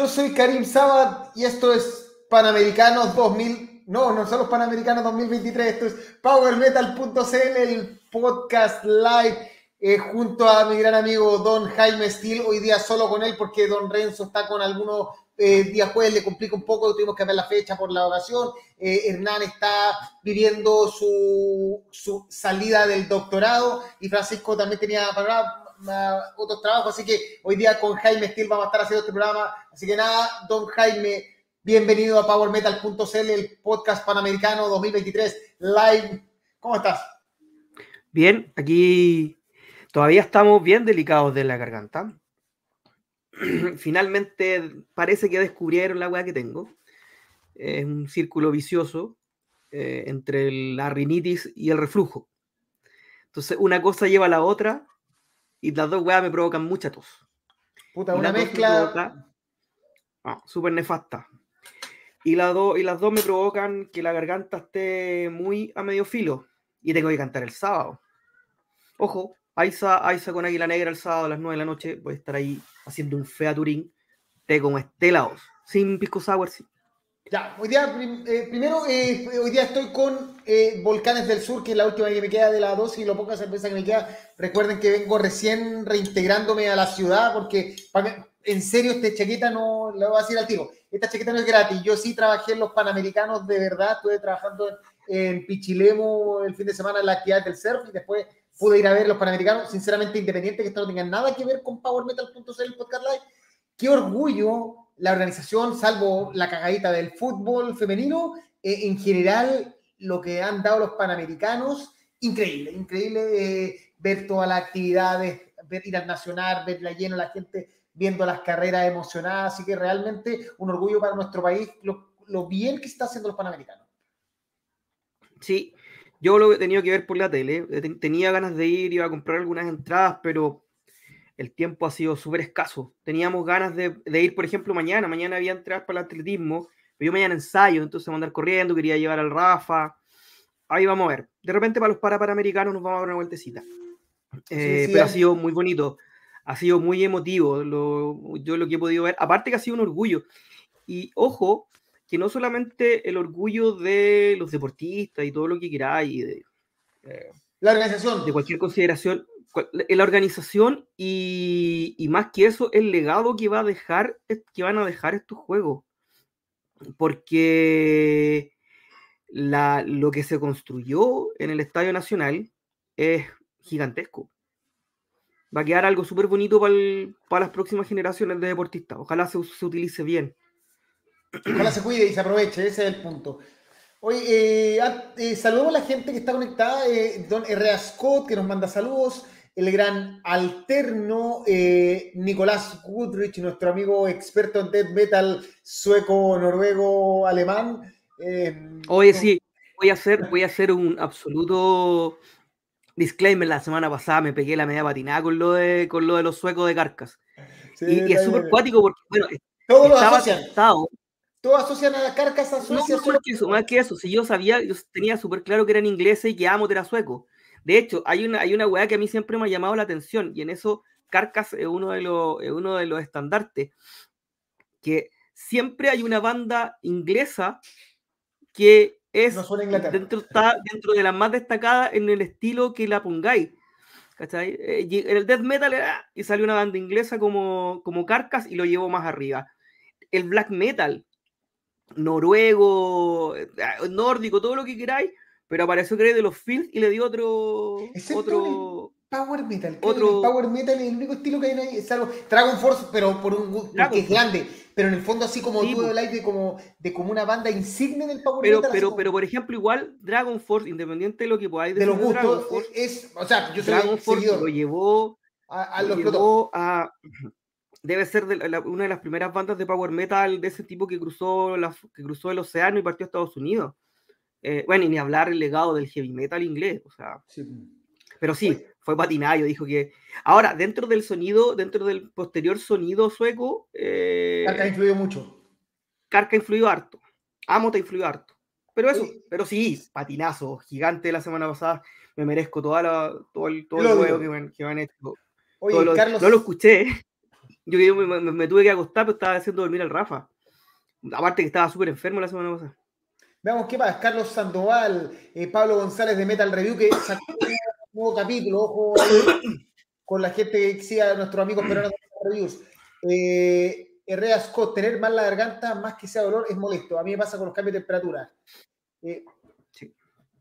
Yo soy Karim Sabat y esto es Panamericanos 2000. No, no son los Panamericanos 2023, esto es PowerMetal.cl, el podcast live eh, junto a mi gran amigo Don Jaime Steele. Hoy día solo con él porque Don Renzo está con algunos eh, días jueves, le complica un poco, tuvimos que ver la fecha por la ocasión. Eh, Hernán está viviendo su, su salida del doctorado y Francisco también tenía para otros trabajos, así que hoy día con Jaime Steel vamos a estar haciendo este programa. Así que nada, don Jaime, bienvenido a PowerMetal.cl, el podcast panamericano 2023 live. ¿Cómo estás? Bien, aquí todavía estamos bien delicados de la garganta. Finalmente parece que descubrieron la weá que tengo. Es un círculo vicioso eh, entre la rinitis y el reflujo. Entonces, una cosa lleva a la otra y las dos weas me provocan mucha tos. Puta, una mezcla. Ah, súper nefasta. Y, las dos, y las dos me provocan que la garganta esté muy a medio filo. Y tengo que cantar el sábado. Ojo, Aiza, Aiza con Águila Negra el sábado a las 9 de la noche. Voy a estar ahí haciendo un featuring. Té como estelados. Sin pisco sour, sí. Ya, hoy día, eh, primero, eh, hoy día estoy con eh, Volcanes del Sur, que es la última que me queda de la dosis y lo poca cerveza que me queda. Recuerden que vengo recién reintegrándome a la ciudad, porque en serio, esta chaqueta no, le voy a decir al tiro, esta chaqueta no es gratis. Yo sí trabajé en los Panamericanos de verdad, estuve trabajando en, Pichilemo el fin de semana en la actividad del surf y después pude ir a ver los Panamericanos, sinceramente independiente, que esto no tenga nada que ver con PowerMetal.cl, podcast live. Qué orgullo la organización, salvo la cagadita del fútbol femenino, eh, en general lo que han dado los panamericanos, increíble, increíble eh, ver todas las actividades, ver ir al nacional, ver la lleno, la gente viendo las carreras emocionadas, así que realmente un orgullo para nuestro país lo, bien que está haciendo los panamericanos. Sí, yo lo he tenido que ver por la tele, tenía ganas de ir, iba a comprar algunas entradas, pero el tiempo ha sido súper escaso. Teníamos ganas de, ir, por ejemplo, mañana. Mañana había entradas para el atletismo, pero yo mañana ensayo, entonces voy a andar corriendo, quería llevar al Rafa. Ahí vamos a ver. De repente para los parapanamericanos nos vamos a dar una vueltecita. Eh, pero ha sido muy bonito, ha sido muy emotivo yo lo que he podido ver. Aparte que ha sido un orgullo. Y ojo, que no solamente el orgullo de los deportistas y todo lo que queráis, de, eh, la organización. De cualquier consideración, la organización y, más que eso, el legado que, va a dejar, que van a dejar estos juegos. Porque lo que se construyó en el Estadio Nacional es gigantesco. Va a quedar algo súper bonito para las próximas generaciones de deportistas. Ojalá se, utilice bien. Ojalá se cuide y se aproveche, ese es el punto. Oye, eh, eh, saludos a la gente que está conectada. Eh, don Herrera Scott, que nos manda saludos el gran alterno eh, Nicolás Goodrich, nuestro amigo experto en death metal sueco, noruego, alemán. Eh, Oye, sí, voy a hacer, voy a hacer un absoluto disclaimer. La semana pasada me pegué la media patinada con lo de, con lo de los suecos de Carcas. y, es súper cuático porque, bueno, Todo estaba asociado. Todo asocian a Carcas a Suecia. No, más que eso, más que eso. Si yo sabía, yo tenía súper claro que eran ingleses y que Amo era sueco. De hecho, hay una, hay una weá que a mí siempre me ha llamado la atención y en eso Carcas es uno de los, uno de los estandartes, que siempre hay una banda inglesa que es dentro, está dentro de las más destacadas en el estilo que la pongáis. ¿cachai? Eh, en el death metal era, y salió una banda inglesa como, como Carcas y lo llevó más arriba. El black metal, noruego, eh, nórdico, todo lo que queráis, pero apareció creo de los Fields y le dio otro. otro Power Metal. Otro... Power Metal es el único estilo que hay ahí, salvo Dragon Force, pero por un que es grande. Pero en el fondo, así como tú del aire, como, de como una banda insigne del Power pero, Metal. Pero, pero, por ejemplo, igual Dragon Force, independiente de lo que podáis de los gustos, es, o sea, yo soy Dragon Force lo llevó a, a, lo llevó a debe ser una de las primeras bandas de power metal de ese tipo que cruzó, la, que cruzó el océano y partió a Estados Unidos. Eh, bueno, y ni hablar el legado del heavy metal inglés, o sea. Pero sí, fue patinayo, dijo que. Ahora, dentro del sonido, dentro del posterior sonido sueco. Eh, Carca ha influido mucho. Carca ha influido harto. Amo te ha influido harto. Pero eso, pero sí, patinazo, gigante la semana pasada. Me merezco toda la, todo el, todo el juego que me, han hecho. Oye, Carlos, no lo escuché. Yo me, tuve que acostar, pero estaba haciendo dormir al Rafa. Aparte que estaba súper enfermo la semana pasada. Veamos qué pasa. Carlos Sandoval, eh, Pablo González de Metal Review, que sacó un nuevo capítulo. Ojo con la gente que siga a nuestros amigos peruanos de Metal Reviews. Eh, Herrera Scott, tener mal la garganta, más que sea dolor, es molesto. A mí me pasa con los cambios de temperatura. Eh,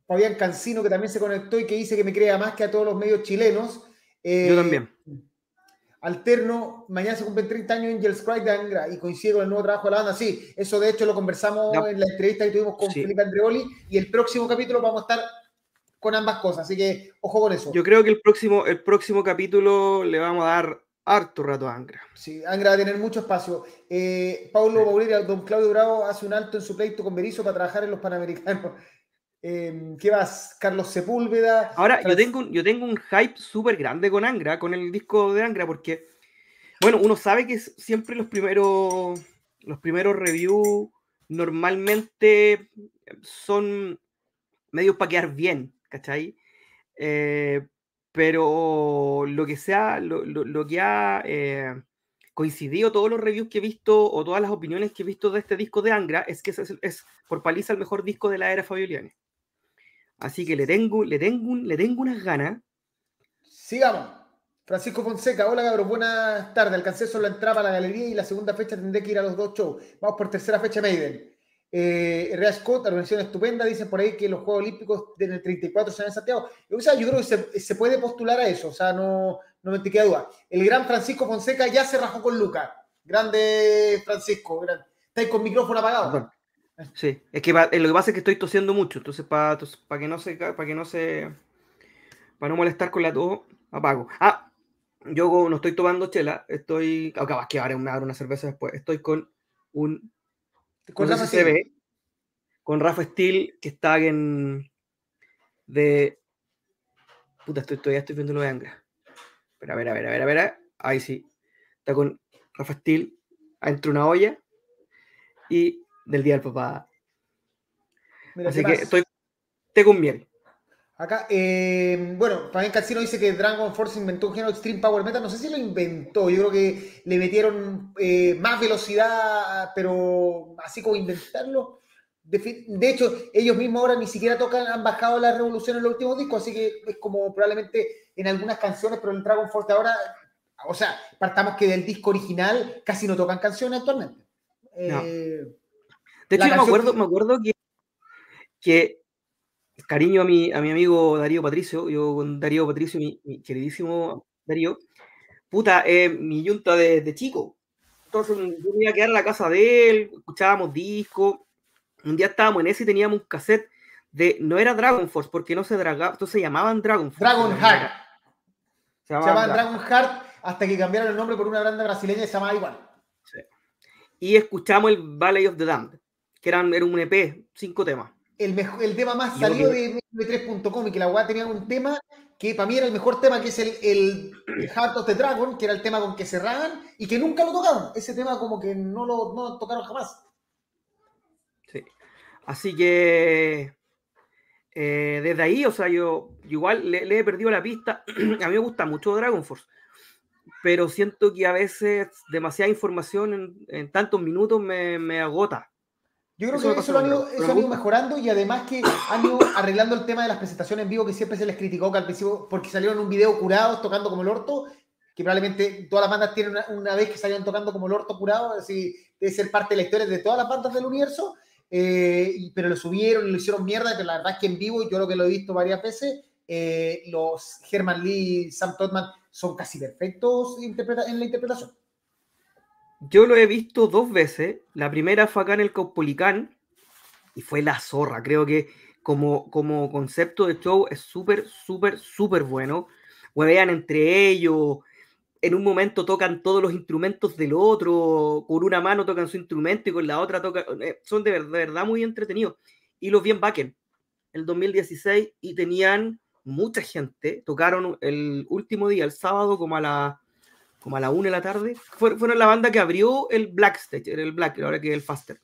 Fabián Cancino, que también se conectó y que dice que me crea más que a todos los medios chilenos. Eh, Yo también. Alterno, mañana se cumplen 30 años Angels Cry de Angra y coincido con el nuevo trabajo de la banda. Sí, eso de hecho lo conversamos en la entrevista que tuvimos con Felipe Andreoli y el próximo capítulo vamos a estar con ambas cosas, así que ojo con eso. Yo creo que el próximo, el próximo capítulo le vamos a dar harto rato a Angra. Sí, Angra va a tener mucho espacio. Eh, Paulo Baureira, don Claudio Bravo hace un alto en su pleito con Berizzo para trabajar en los Panamericanos. Eh, ¿Qué vas? Carlos Sepúlveda. Ahora, yo tengo, yo tengo un hype súper grande con Angra, con el disco de Angra, porque, bueno, uno sabe que siempre los primeros, los primeros reviews normalmente son medios para quedar bien, ¿cachai? Eh, pero lo que sea, lo, lo, que ha eh, coincidido todos los reviews que he visto o todas las opiniones que he visto de este disco de Angra es que es, es, por paliza el mejor disco de la era Fabioliani. Así que le tengo, le tengo, le tengo unas ganas. Sigamos. Francisco Fonseca, hola cabros, buenas tardes. Alcancé solo la entrada a la galería y la segunda fecha tendré que ir a los dos shows. Vamos por tercera fecha Maiden. Eh, Rea Scott, organización estupenda, dicen por ahí que los Juegos Olímpicos del 34 se en Santiago. Yo, creo que se, puede postular a eso, o sea, no, no me te queda duda. El gran Francisco Fonseca ya se rajó con Luca. Grande Francisco, está estáis con micrófono apagado. Sí, es que eh, lo que pasa es que estoy tosiendo mucho, entonces para que no se para que no se para no molestar con la tos, apago. Ah, yo no estoy tomando chela, estoy acabas que ahora una, una cerveza después. Estoy con un con Rafa se con Rafa Steel que está en de puta, estoy todavía estoy viendo lo de Angra. Pero a ver, a ver, a ver, a ver, ahí sí. Está con Rafa Steel entre una olla y del Día del Papá. Así que estoy te con miel. Acá, eh, bueno, Fabián Cancino dice que Dragon Force inventó un género Extreme Power Metal. No sé si lo inventó. Yo creo que le metieron eh, más velocidad, pero así como inventarlo. De, hecho, ellos mismos ahora ni siquiera tocan, han bajado la revolución en los últimos discos, así que es como probablemente en algunas canciones, pero en Dragon Force ahora, o sea, partamos que del disco original casi no tocan canciones actualmente. Eh, de hecho, yo me acuerdo, me acuerdo que, que cariño a mi, a mi amigo Darío Patricio, yo con Darío Patricio, mi, queridísimo Darío, puta, eh, mi yunta de, de, chico. Entonces yo me iba a quedar en la casa de él, escuchábamos discos. Un día estábamos en ese y teníamos un cassette de, no era Dragon Force, porque no se dragaba, entonces se llamaban Dragon Force. Dragon Heart. Se llamaban, Dragon Heart hasta que cambiaron el nombre por una banda brasileña y se llamaba igual. Sí. Y escuchamos el Valley of the Damned, que eran, era un EP, cinco temas el, mejor, el tema más salido de m3.com y que la weá tenía un tema que para mí era el mejor tema, que es el, el Heart of the Dragon, que era el tema con que cerraban y que nunca lo tocaron. Ese tema como que no lo, no tocaron jamás. Sí. Así que eh, desde ahí, o sea, yo, igual le, he perdido la pista. a mí me gusta mucho Dragon Force, pero siento que a veces demasiada información en, en tantos minutos me, me agota. Yo creo que eso, lo han, ido, mejorando y además que han ido arreglando el tema de las presentaciones en vivo que siempre se les criticó que al principio, porque salieron un video curados tocando como el orto, que probablemente todas las bandas tienen una, vez que salieron tocando como el orto curado, así debe ser parte de la historia de todas las bandas del universo, eh, pero lo subieron y lo hicieron mierda, pero la verdad es que en vivo, yo lo que lo he visto varias veces, eh, los Herman Lee y Sam Todman son casi perfectos en la interpretación. Yo lo he visto dos veces. La primera fue acá en el Caupolicán y fue la zorra. Creo que como, como concepto de show es súper, súper, súper bueno. Huevean entre ellos. En un momento tocan todos los instrumentos del otro. Con una mano tocan su instrumento y con la otra tocan. Eh, son de verdad, muy entretenidos. Y los vi en Backen el 2016 y tenían mucha gente. Tocaron el último día, el sábado, como a la como a la una de la tarde, fueron la banda que abrió el Black Stage, era el Black, ahora que es el Faster.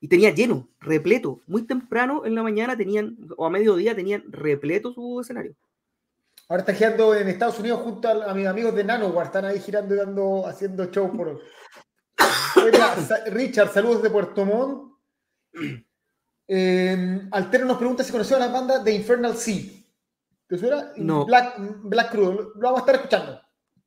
Y tenía lleno, repleto. Muy temprano en la mañana tenían, o a mediodía tenían repleto su escenario. Ahora está girando en Estados Unidos junto a, mis amigos de Nanowar. Están ahí girando y dando, haciendo show por. Richard, saludos de Puerto Montt. Eh, Altero nos pregunta si conoció a la banda de Infernal Sea. ¿Te suena? No. Black, Black Crudo. Lo vamos a estar escuchando.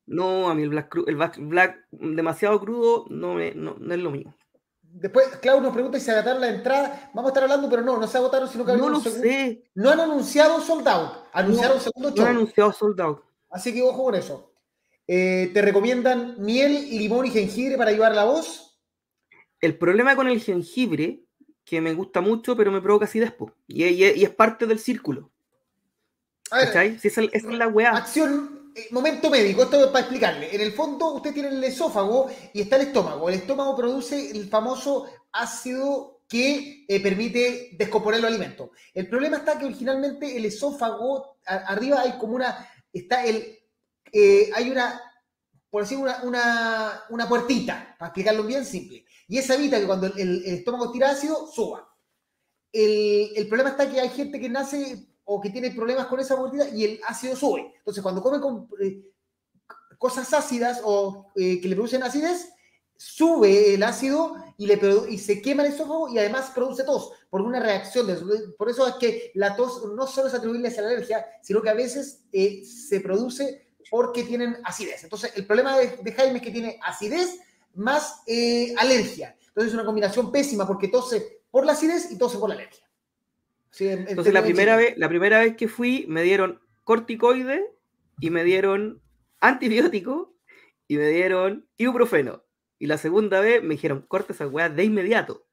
No, a mí el Black, el Black, demasiado crudo no, no, es lo mío. Después, Claudio nos pregunta si se agotaron la entrada. Vamos a estar hablando, pero no, no se agotaron, sino que No lo sé. No han anunciado sold out. Anunciaron segundo show. No han anunciado sold out. Así que ojo con eso. Eh, ¿Te recomiendan miel, limón y jengibre para ayudar la voz? El problema con el jengibre, que me gusta mucho, pero me provoca acidez, y, y, y es parte del círculo. ¿Cachai? Si esa, es la weá. Acción, eh, momento médico, esto es para explicarle. En el fondo, usted tiene el esófago y está el estómago. El estómago produce el famoso ácido que eh, permite descomponer los alimentos. El problema está que originalmente el esófago, arriba hay como una, está el, eh, hay una, por decir, una, una, una, puertita, para explicarlo bien simple. Y esa evita que cuando el, estómago tira ácido, suba. El, el problema está que hay gente que nace o que tiene problemas con esa mordida y el ácido sube. Entonces, cuando come con, eh, cosas ácidas o eh, que le producen acidez, sube el ácido y, le, y se quema el esófago y además produce tos por una reacción. Por eso es que la tos no solo es atribuible a la alergia, sino que a veces eh, se produce porque tienen acidez. Entonces, el problema de, de Jaime es que tiene acidez más alergia. Entonces, es una combinación pésima porque tose por la acidez y tose por la alergia. Entonces la primera, vez, la primera vez que fui me dieron corticoide y me dieron antibiótico y me dieron ibuprofeno. Y la segunda vez me dijeron, corta esa weá de inmediato.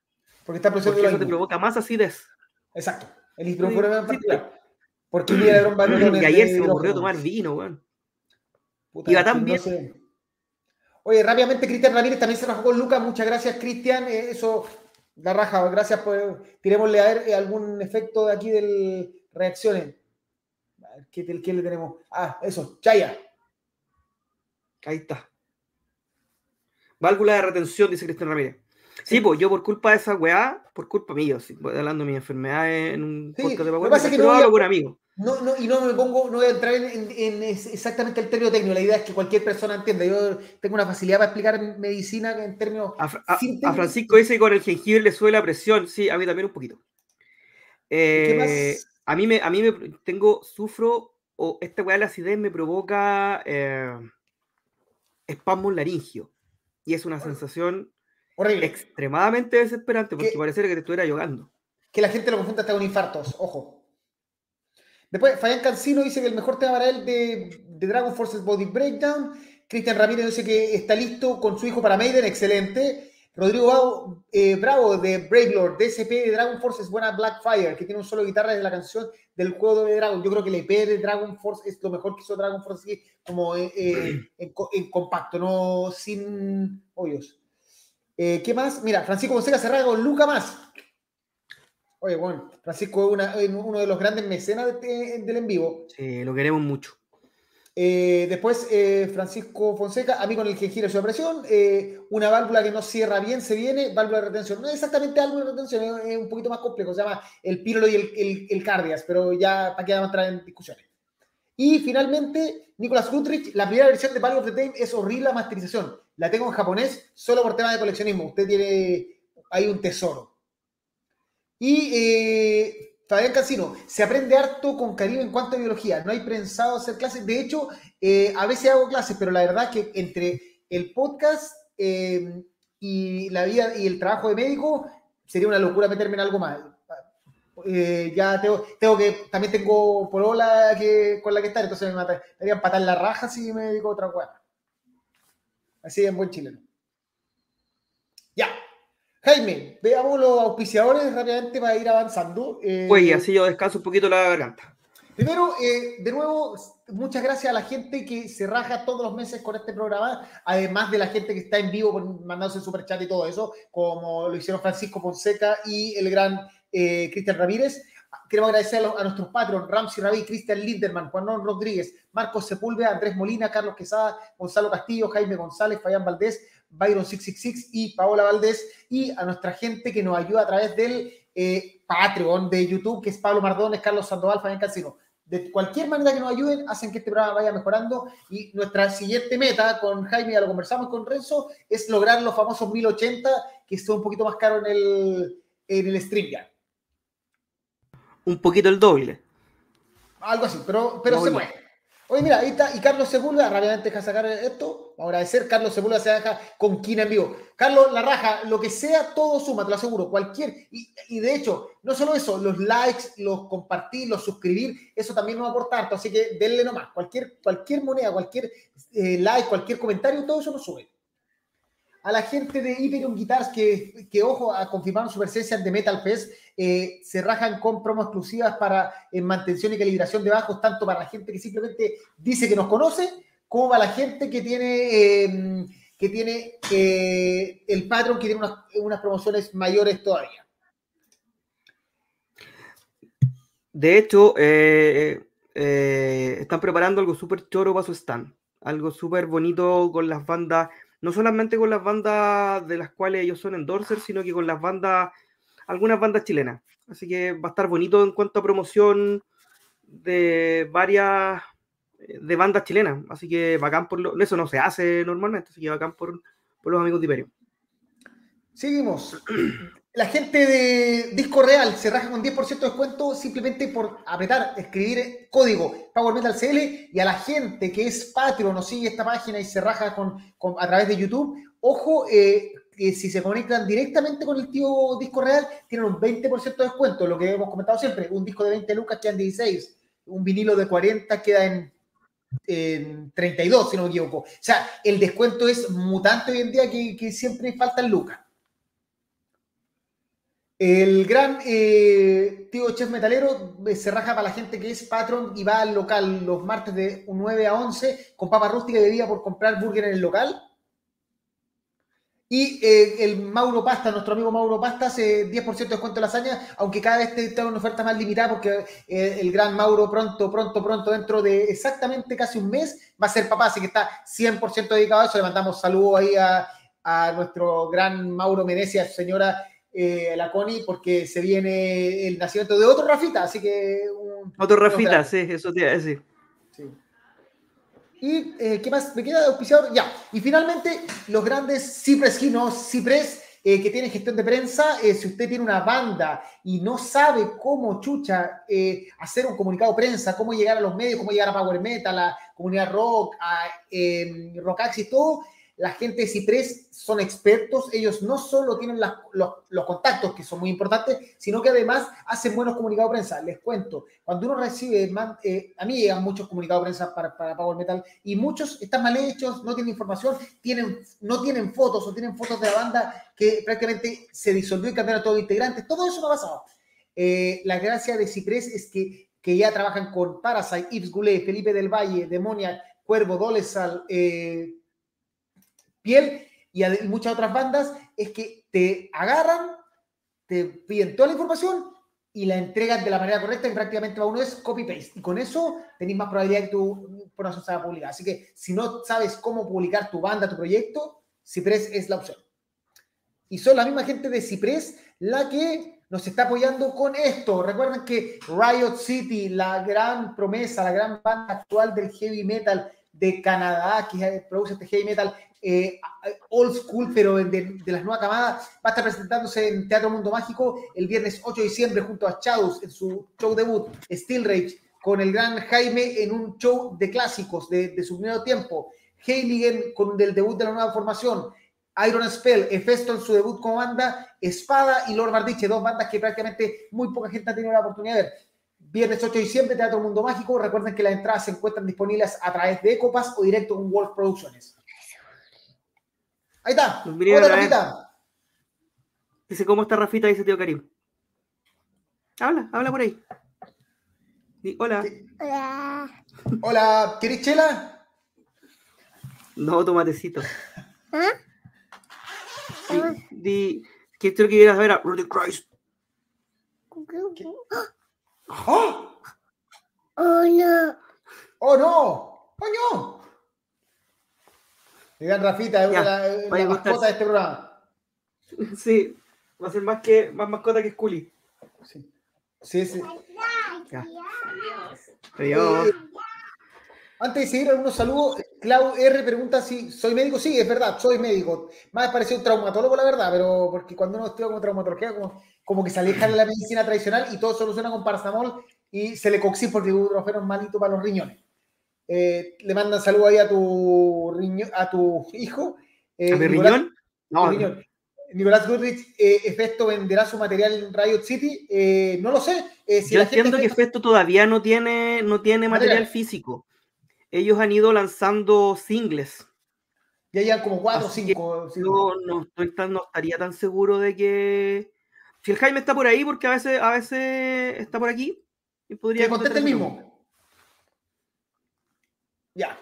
Porque está Porque eso te provoca más acidez. Exacto. El ibuprofeno en particular. Porque día Y ayer se me ocurrió tomar vino, weón. Iba tan bien. Oye, rápidamente Cristian Ramírez también se rajó con Lucas. Muchas gracias, Cristian. Eh, eso la raja, gracias por. Tirémosle a ver eh, algún efecto de aquí del reacciones. ¿Qué, ¿Qué, le tenemos? Ah, eso, Chaya. Ahí está. Válvula de retención, dice Cristian Ramírez. Sí, pues yo por culpa de esa weá, por culpa mía, voy hablando de mi enfermedad en un podcast de Paguay, no hablo con amigos. No, no, y no me pongo, no voy a entrar en, exactamente el término técnico. La idea es que cualquier persona entienda. Yo tengo una facilidad para explicar medicina en términos. A, Francisco dice que con el jengibre le sube la presión. Sí, a mí también un poquito. Eh, a mí me, a mí me tengo, sufro, o esta weá de la acidez me provoca eh, espasmo laringio. Y es una sensación horrible. extremadamente desesperante porque parece que te estuviera yogando. Que la gente lo confunda hasta con infartos, ojo. Después, Fabián Cancino dice que el mejor tema para él de, Dragon Forces Body Breakdown. Cristian Ramírez dice que está listo con su hijo para Maiden, excelente. Rodrigo eh, Bravo de Brave Lord, DSP de Dragon Force es buena Blackfire, que tiene un solo guitarra de la canción del juego de Dragon. Yo creo que el EP de Dragon Force es lo mejor que hizo Dragon Force como eh, eh, en, compacto, no sin hoyos. ¿Qué más? Mira, Francisco Fonseca cerrado con Luca más. Oye, bueno, Francisco es uno de los grandes mecenas del en vivo. Sí, lo queremos mucho. Eh, después, eh, Francisco Fonseca, a mí con el jengibre de presión, eh, una válvula que no cierra bien se viene, válvula de retención. No es exactamente válvula de retención, es, un poquito más complejo, se llama el pírolo y el, el, cardias, pero ya para que vamos a entrar en discusiones. Y finalmente, Nicolás Gutrich, la primera versión de Value of the Time es horrible la masterización. La tengo en japonés solo por tema de coleccionismo. Usted tiene ahí un tesoro. Y eh, Fabián Casino, se aprende harto con cariño en cuanto a biología. No hay pensado hacer clases. De hecho, eh, a veces hago clases, pero la verdad que entre el podcast eh, y la vida y el trabajo de médico sería una locura meterme en algo más. Eh, ya tengo, tengo, que, también tengo polola que, con la que estar, entonces me mataría empatar la raja si me dedico a otra cosa. Así en buen chileno. Ya. Jaime, veamos los auspiciadores rápidamente para ir avanzando. Eh, pues así yo descanso un poquito la garganta. Primero, eh, de nuevo, muchas gracias a la gente que se raja todos los meses con este programa, además de la gente que está en vivo mandándose super chat y todo eso, como lo hicieron Francisco Fonseca y el gran eh, Cristian Ramírez. Queremos agradecer a, nuestros patrons, Ramsey Rabí, Cristian Linderman, Juan Rodríguez, Marcos Sepúlveda, Andrés Molina, Carlos Quesada, Gonzalo Castillo, Jaime González, Fayán Valdés, Byron 666 y Paola Valdés, y a nuestra gente que nos ayuda a través del eh, Patreon de YouTube, que es Pablo Mardones, Carlos Sandoval, Fabián Cancino. de cualquier manera que nos ayuden, hacen que este programa vaya mejorando. Y nuestra siguiente meta con Jaime, ya lo conversamos con Renzo, es lograr los famosos 1080, que son un poquito más caro en el, en el stream ya. Un poquito el doble. Algo así, pero, pero se puede. Oye, mira, ahí está, y Carlos Sepúlveda, rápidamente deja sacar esto, vamos a agradecer, Carlos Sepúlveda se deja con Kina en vivo. Carlos, la raja, lo que sea, todo suma, te lo aseguro, cualquier, y, de hecho, no solo eso, los likes, los compartir, los suscribir, eso también nos aporta harto, así que denle nomás, cualquier, cualquier moneda, cualquier eh, like, cualquier comentario, todo eso nos sube a la gente de Hyperion Guitars que, que ojo, a confirmar su presencia de Metal Fest, eh, se rajan con promos exclusivas para en mantención y calibración de bajos, tanto para la gente que simplemente dice que nos conoce, como para la gente que tiene, em, que tiene eh, el patrón, que tiene unas, promociones mayores todavía. De hecho, eh, están preparando algo súper choro para su stand, algo súper bonito con las bandas no solamente con las bandas de las cuales ellos son endorsers, sino que con las bandas, algunas bandas chilenas. Así que va a estar bonito en cuanto a promoción de varias de bandas chilenas. Así que bacán por lo, eso no se hace normalmente, así que bacán por, por los amigos de Iberio. Seguimos. La gente de Disco Real se raja con 10% de descuento simplemente por apretar, escribir código Power Metal CL y a la gente que es Patreon o sigue esta página y se raja con, a través de YouTube, ojo, eh, si se conectan directamente con el tío Disco Real, tienen un 20% de descuento, lo que hemos comentado siempre, un disco de 20 lucas queda en 16, un vinilo de 40 queda en, en 32, si no me equivoco. O sea, el descuento es mutante hoy en día que, que siempre faltan lucas. El gran eh, tío chef metalero eh, se raja para la gente que es patrón y va al local los martes de 9 a 11 con papa rústica y bebida por comprar burger en el local. Y eh, el Mauro Pasta, nuestro amigo Mauro Pasta, hace 10% de descuento de lasaña, aunque cada vez está una oferta más limitada porque el gran Mauro pronto, pronto, pronto, dentro de exactamente casi un mes, va a ser papá, así que está 100% dedicado a eso. Le mandamos saludos ahí a, a nuestro gran Mauro Menecia, señora eh, la Connie, porque se viene el nacimiento de otro Rafita, así que... otro Rafita, sí, eso te iba a decir. ¿Y eh, qué más me queda de auspiciador? Ya. Y finalmente, los grandes Cipres Ginos, Cipres, eh, que tienen gestión de prensa. si usted tiene una banda y no sabe cómo, chucha, hacer un comunicado de prensa, cómo llegar a los medios, cómo llegar a Power Metal, a la comunidad rock, a Rockaxis, todo, la gente de Ciprés son expertos, ellos no solo tienen los, contactos, que son muy importantes, sino que además hacen buenos comunicados de prensa. Les cuento, cuando uno recibe, eh, a mí llegan muchos comunicados de prensa para, para, Power Metal y muchos están mal hechos, no tienen información, tienen, no tienen fotos o tienen fotos de la banda que prácticamente se disolvió y cambiaron todos los integrantes. Todo eso no ha pasado. Eh, la gracia de Ciprés es que, que ya trabajan con Parasite, Yves Goulet, Felipe del Valle, Demonia, Cuervo, Dolezal, eh, Piel y muchas otras bandas, es que te agarran, te piden toda la información y la entregan de la manera correcta y prácticamente uno es copy-paste. Y con eso tenéis más probabilidad de que tu proceso sea publicar. Así que si no sabes cómo publicar tu banda, tu proyecto, Cipress es la opción. Y son la misma gente de Cipress la que nos está apoyando con esto. Recuerden que Riot City, la gran promesa, la gran banda actual del heavy metal de Canadá, que produce este heavy metal, eh, old school, pero de, las nuevas camadas, va a estar presentándose en Teatro Mundo Mágico el viernes 8 de diciembre junto a Chaus en su show debut, Steel Rage, con el gran Jaime en un show de clásicos de, su primer tiempo, Heiligen con el debut de la nueva formación, Iron Spell, Efesto en su debut como banda, Espada y Lord Bardiche, dos bandas que prácticamente muy poca gente ha tenido la oportunidad de ver. Viernes 8 de diciembre, Teatro Mundo Mágico. Recuerden que las entradas se encuentran disponibles a través de Ecopas o directo con Wolf Productions. Ahí está. Hola, Rafita. Dice, ¿cómo está Rafita? Dice tío Karim. Habla, habla por ahí. hola. Hola. Hola, ¿querés chela? No, tomatecito. ¿Ah? Di, di, ¿Qué que quieras ver a Rudy Christ? ¡Oh! ¡Oh, no! ¡Oh, no! ¡Coño! Digan Rafita, es la, mascota de este programa. Sí, va a ser más que más mascota que Scully. Sí, sí. sí. Adiós. Eh, antes de seguir, algunos saludos. Clau R pregunta si soy médico. Sí, es verdad, soy médico. Más parecido un traumatólogo, la verdad, pero porque cuando uno estudia como traumatología, como, como que se aleja de la medicina tradicional y todo soluciona con paracetamol y se le coxí porque es malito para los riñones. Eh, le mandan saludos ahí a tu, a tu hijo. Eh, ¿A mi riñón? No, Nicolás Goodrich, eh, Efecto venderá su material en Riot City. Eh, no lo sé. Yo entiendo que Efecto todavía no tiene, no tiene material físico ellos han ido lanzando singles. Ya llevan como cuatro o cinco. Yo no, no, estaría tan seguro de que. Si el Jaime está por ahí, porque a veces, a veces está por aquí. Y podría que conteste el mismo. Ya.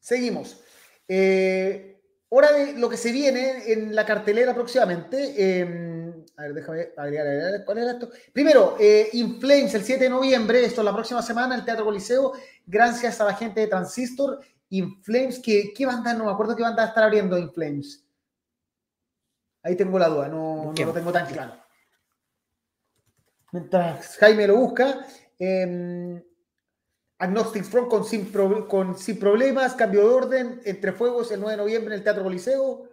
Seguimos. Eh, hora de lo que se viene en la cartelera próximamente. Em, a ver, déjame agregar, cuál era esto. Primero, eh, Inflames el 7 de noviembre, esto es la próxima semana, el Teatro Coliseo gracias a la gente de Transistor. Inflames, ¿qué, qué banda? No me acuerdo qué banda estar abriendo Inflames. Ahí tengo la duda, no, no lo tengo tan claro. Mientras Jaime lo busca, eh, Agnostic Front con sin, problemas, cambio de orden, entre fuegos el 9 de noviembre en el Teatro Coliseo.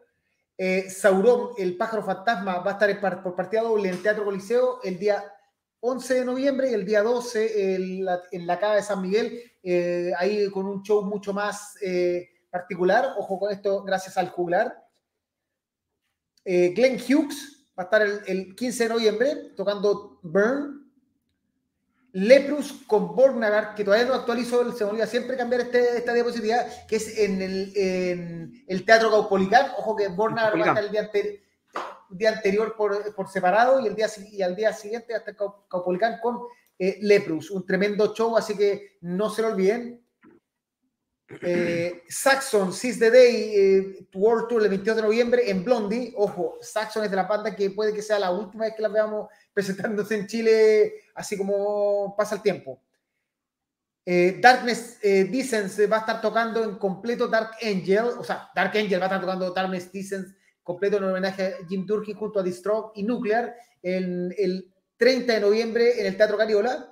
Eh, Sauron, el pájaro fantasma, va a estar por partida doble en el Teatro Coliseo el día 11 de noviembre y el día 12 en la, Cava de San Miguel, eh, ahí con un show mucho más eh, particular. Ojo con esto, gracias al juglar. Eh, Glenn Hughes va a estar el, 15 de noviembre tocando Burn. Leprus con Borgnagar, que todavía no actualizo, se me olvida siempre cambiar este, esta diapositiva, que es en el, el Teatro Caupolicán. Ojo que Borgnagar va a estar el día anterior día anterior por, por, separado y, el día, y al día siguiente hasta Caupolicán con eh, Leprus, un tremendo show, así que no se lo olviden. Eh, Saxon, Seize the Day, eh, World Tour el 22 de noviembre en Blondie. Ojo, Saxon es de la banda que puede que sea la última vez que la veamos presentándose en Chile, así como pasa el tiempo. Eh, Darkness Descents va a estar tocando en completo Dark Angel, o sea, Dark Angel va a estar tocando Darkness Descents completo en homenaje a Jim Durkin junto a Distroke y Nuclear el, el 30 de noviembre en el Teatro Cariola.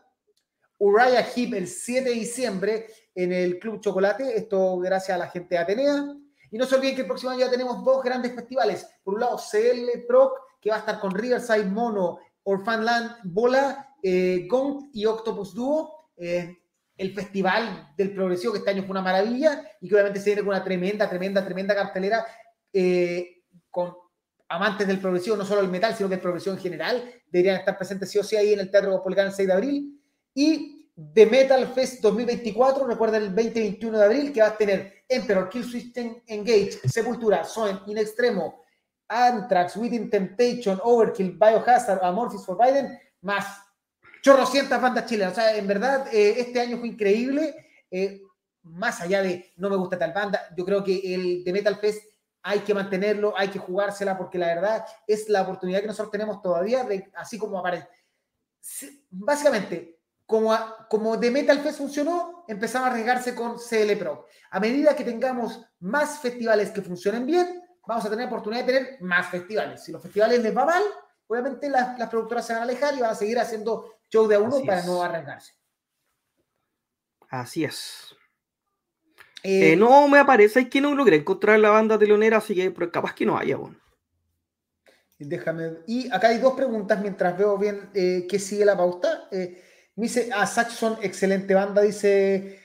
Uriah Heep el 7 de diciembre en el Club Chocolate, esto gracias a la gente de Atenea. Y no se olviden que el próximo año ya tenemos dos grandes festivales. Por un lado, CL Proc, que va a estar con Riverside Mono, Orphanland Bola, eh, Gong y Octopus Duo. Eh, el festival del progresivo, que este año fue una maravilla y que obviamente se viene con una tremenda, tremenda, tremenda cartelera. Eh, con amantes del progresivo, no solo el metal, sino que el progresivo en general, deberían estar presentes sí o sí ahí en el Teatro Caupolicán el 6 de abril. Y The Metal Fest 2024, recuerda el 20-21 de abril, que va a tener Emperor, Kill System Engage, Sepultura, Soen, In Extremo, Anthrax, Within Temptation, Overkill, Biohazard, Amorphis for Biden, más chorrocientas bandas chilenas. O sea, en verdad, eh, este año fue increíble. Eh, más allá de no me gusta tal banda, yo creo que el The Metal Fest hay que mantenerlo, hay que jugársela, porque la verdad es la oportunidad que nosotros tenemos todavía, de, así como aparece. Básicamente, como, como de Metal Fest funcionó, empezamos a arriesgarse con CL Pro. A medida que tengamos más festivales que funcionen bien, vamos a tener oportunidad de tener más festivales. Si los festivales les va mal, obviamente las, las productoras se van a alejar y van a seguir haciendo show de a uno para no arriesgarse. Así es. Eh, no me aparece, es que no logré encontrar la banda telonera, así que capaz que no haya. Bueno. Déjame. Y acá hay dos preguntas mientras veo bien eh, qué sigue la pauta. Eh, dice, a ah, Saxon, excelente banda, dice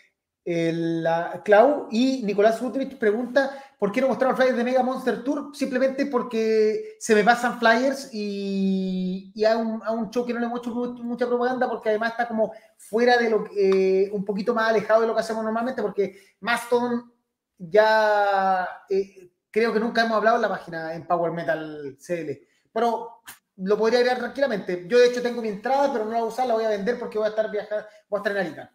la Clau. Y Nicolás Rutrich pregunta, ¿por qué no mostraron flyers de Mega Monster Tour? Simplemente porque se me pasan flyers y, y a, un, a, un, show que no le hemos mucha propaganda porque además está como fuera de lo que, eh, un poquito más alejado de lo que hacemos normalmente porque Maston ya eh, creo que nunca hemos hablado en la página en Power Metal CL. Pero lo podría agregar tranquilamente. Yo de hecho tengo mi entrada, pero no la voy a usar, la voy a vender porque voy a estar viajando, voy a estar en Arica.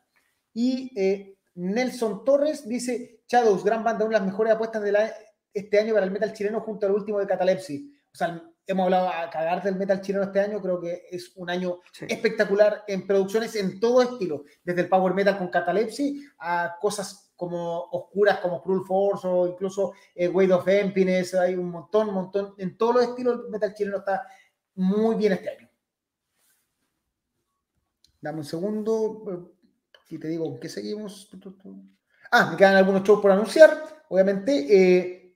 Y eh, Nelson Torres dice, Shadows, gran banda, una de las mejores apuestas de la, este año para el metal chileno junto al último de Catalepsy. O sea, hemos hablado a cagar del metal chileno este año, creo que es un año espectacular en producciones en todo estilo, desde el power metal con Catalepsy a cosas como oscuras como Cruel Force o incluso eh, Weight of Emptiness, hay un montón, montón, en todos los estilos el metal chileno está muy bien este año. Dame un segundo. Y te digo, ¿qué seguimos? Ah, me quedan algunos shows por anunciar. Obviamente, eh,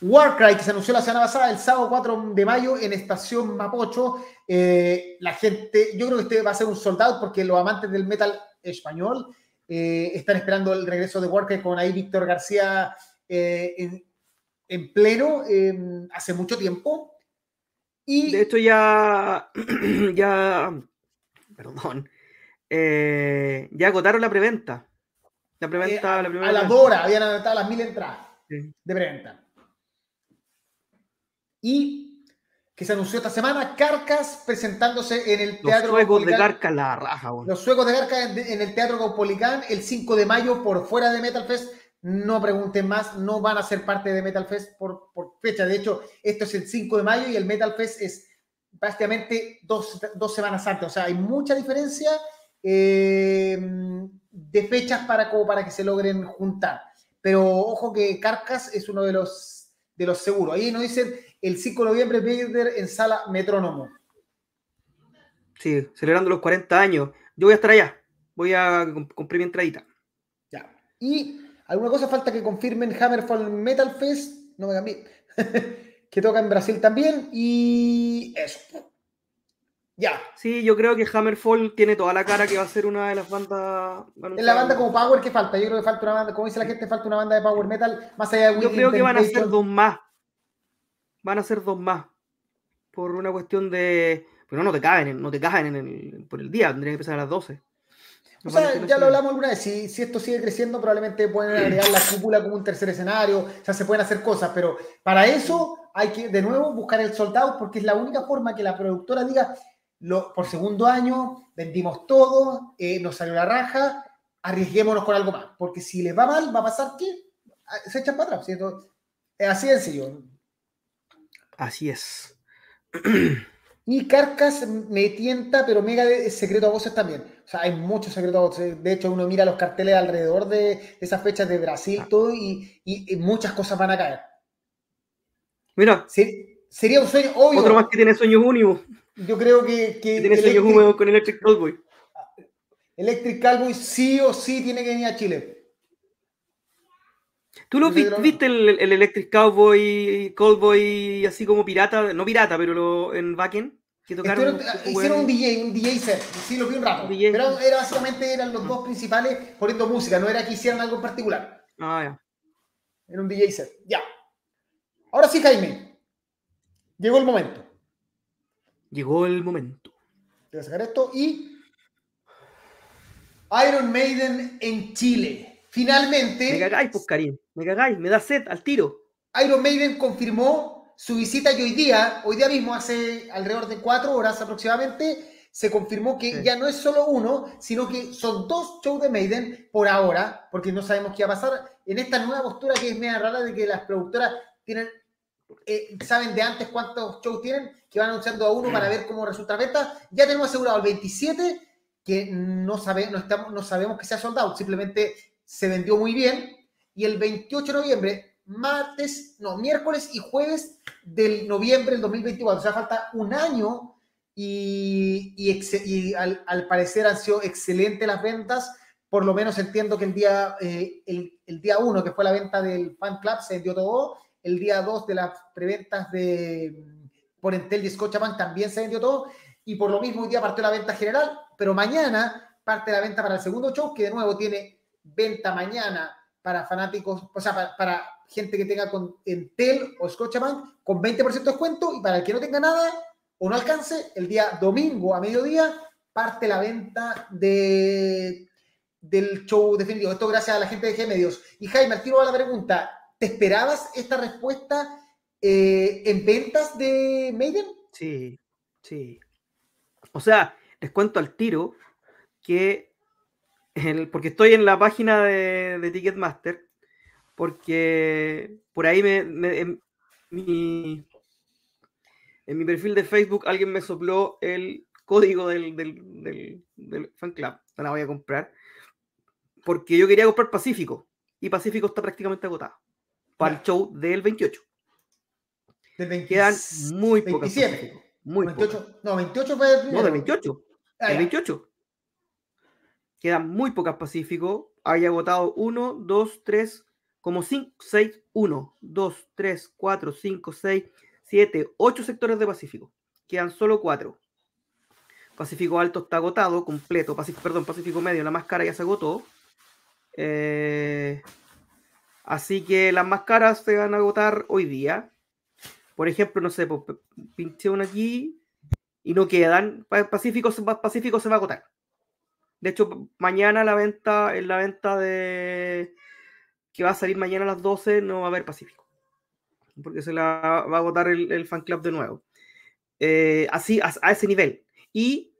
Warcry, que se anunció la semana pasada, el sábado 4 de mayo en Estación Mapocho. Eh, la gente, yo creo que este va a ser un soldado porque los amantes del metal español eh, están esperando el regreso de Warcry con ahí Víctor García en, pleno hace mucho tiempo. Y de hecho ya, ya, perdón, eh, ya agotaron la preventa. La preventa, eh, la a, las dos habían anotado las mil entradas de preventa. Y que se anunció esta semana, Carcas presentándose en el Teatro Los suecos de Carcas la raja. Los suecos de Carcas en, el Teatro Caupolicán el 5 de mayo por fuera de Metal Fest. No pregunten más, no van a ser parte de Metal Fest por, por fecha. De hecho, esto es el 5 de mayo y el Metal Fest es prácticamente dos, dos semanas antes. O sea, hay mucha diferencia eh, de fechas para, como para que se logren juntar. Pero ojo que Carcas es uno de los, de los seguros. Ahí nos dicen el 5 de noviembre Vader en sala Metrónomo. Sí, celebrando los 40 años. Yo voy a estar allá. Voy a comprar mi entradita. Ya. Y alguna cosa falta que confirmen Hammerfall Metal Fest. No me cambié. que toca en Brasil también. Y eso. Ya. Sí, yo creo que Hammerfall tiene toda la cara que va a ser una de las bandas. Es la banda como Power que falta. Yo creo que falta una banda, como dice la gente, falta una banda de Power Metal más allá de Yo creo que van a ser dos más. Van a ser dos más. Por una cuestión de. Pero no, no te caen, no te caen en el, por el día, tendría que empezar a las 12. O sea, ya lo hablamos alguna vez, si, si, esto sigue creciendo, probablemente pueden agregar la cúpula como un tercer escenario, o sea, se pueden hacer cosas, pero para eso hay que, de nuevo, buscar el soldado, porque es la única forma que la productora diga, por segundo año, vendimos todo, eh, nos salió la raja, arriesguémonos con algo más, porque si les va mal, va a pasar que ah, se echan para atrás, ¿cierto? Es así de sencillo. Así es. Y Carcas me tienta, pero mega de secreto a voces también. O sea, hay muchos secretos. De hecho, uno mira los carteles alrededor de esas fechas de Brasil, ah. todo, y, muchas cosas van a caer. Mira. sería un sueño, obvio. Otro más que tiene sueños únicos. Yo creo que. que tiene sueños húmedos con Electric Cowboy. Electric Cowboy sí o sí tiene que venir a Chile. ¿Tú lo viste, el, el, Electric Cowboy, Cowboy así como pirata? No pirata, pero lo, en Backend. Que tocaron hicieron un DJ, un DJ set, sí lo vi un rato. Pero era, básicamente eran los dos principales poniendo música, no era que hicieran algo en particular. Ah, ya. Era un DJ set. Ya. Ahora sí, Jaime. Llegó el momento. Llegó el momento. Voy a sacar esto y. Iron Maiden en Chile. Finalmente. Me cagáis, pues, Karim. Me cagáis, me da sed al tiro. Iron Maiden confirmó su visita y hoy día, hoy día mismo, hace alrededor de cuatro horas aproximadamente, se confirmó que ya no es solo uno, sino que son dos shows de Maiden por ahora, porque no sabemos qué va a pasar en esta nueva postura que es media rara de que las productoras tienen eh, saben de antes cuántos shows tienen, que van anunciando a uno para ver cómo resulta la venta. Ya tenemos asegurado el 27, que no, sabe, no, estamos, no sabemos que sea soldado, simplemente se vendió muy bien. Y el 28 de noviembre, martes, no, miércoles y jueves del noviembre del 2024. O sea, falta un año y, y, al, parecer han sido excelentes las ventas. Por lo menos entiendo que el día, eh, el, el, día 1, que fue la venta del fan club, se vendió todo el día 2 de las preventas de por Entel y Scotiabank también se vendió todo. Y por lo mismo hoy día partió la venta general, pero mañana parte la venta para el segundo show, que de nuevo tiene venta mañana para fanáticos, o sea, para, gente que tenga con Entel o Scotiabank con 20% de descuento y para el que no tenga nada o no alcance, el día domingo a mediodía parte la venta de, del show definitivo. Esto gracias a la gente de G Medios. Y Jaime, al tiro a la pregunta, ¿Te esperabas esta respuesta eh, en ventas de Maiden? Sí, sí. O sea, les cuento al tiro que, porque estoy en la página de, Ticketmaster, porque por ahí me, en, mi, en mi perfil de Facebook alguien me sopló el código del, del, del fan club, la voy a comprar, porque yo quería comprar Pacífico, y Pacífico está prácticamente agotado para el show del 28. Del 20, Quedan muy pocos. 27. Muy 28, No, 28 fue el primero. No, del 28. Ah, el 28. quedan muy pocas Pacífico, hay agotado 1, 2, 3, como 5, 6, 1, 2, 3, 4, 5, 6, 7, 8 sectores de Pacífico. Quedan solo 4. Pacífico Alto está agotado, completo. Perdón, Pacífico Medio, la más cara ya se agotó. Eh, así que las más caras se van a agotar hoy día. Por ejemplo, no sé, pues, pinché una aquí y no quedan. Pacífico, Pacífico se va a agotar. De hecho, mañana la venta, en la venta de que va a salir mañana a las 12, no va a haber Pacífico. Porque se la va a agotar el, fan club de nuevo. Eh, así, a ese nivel. Y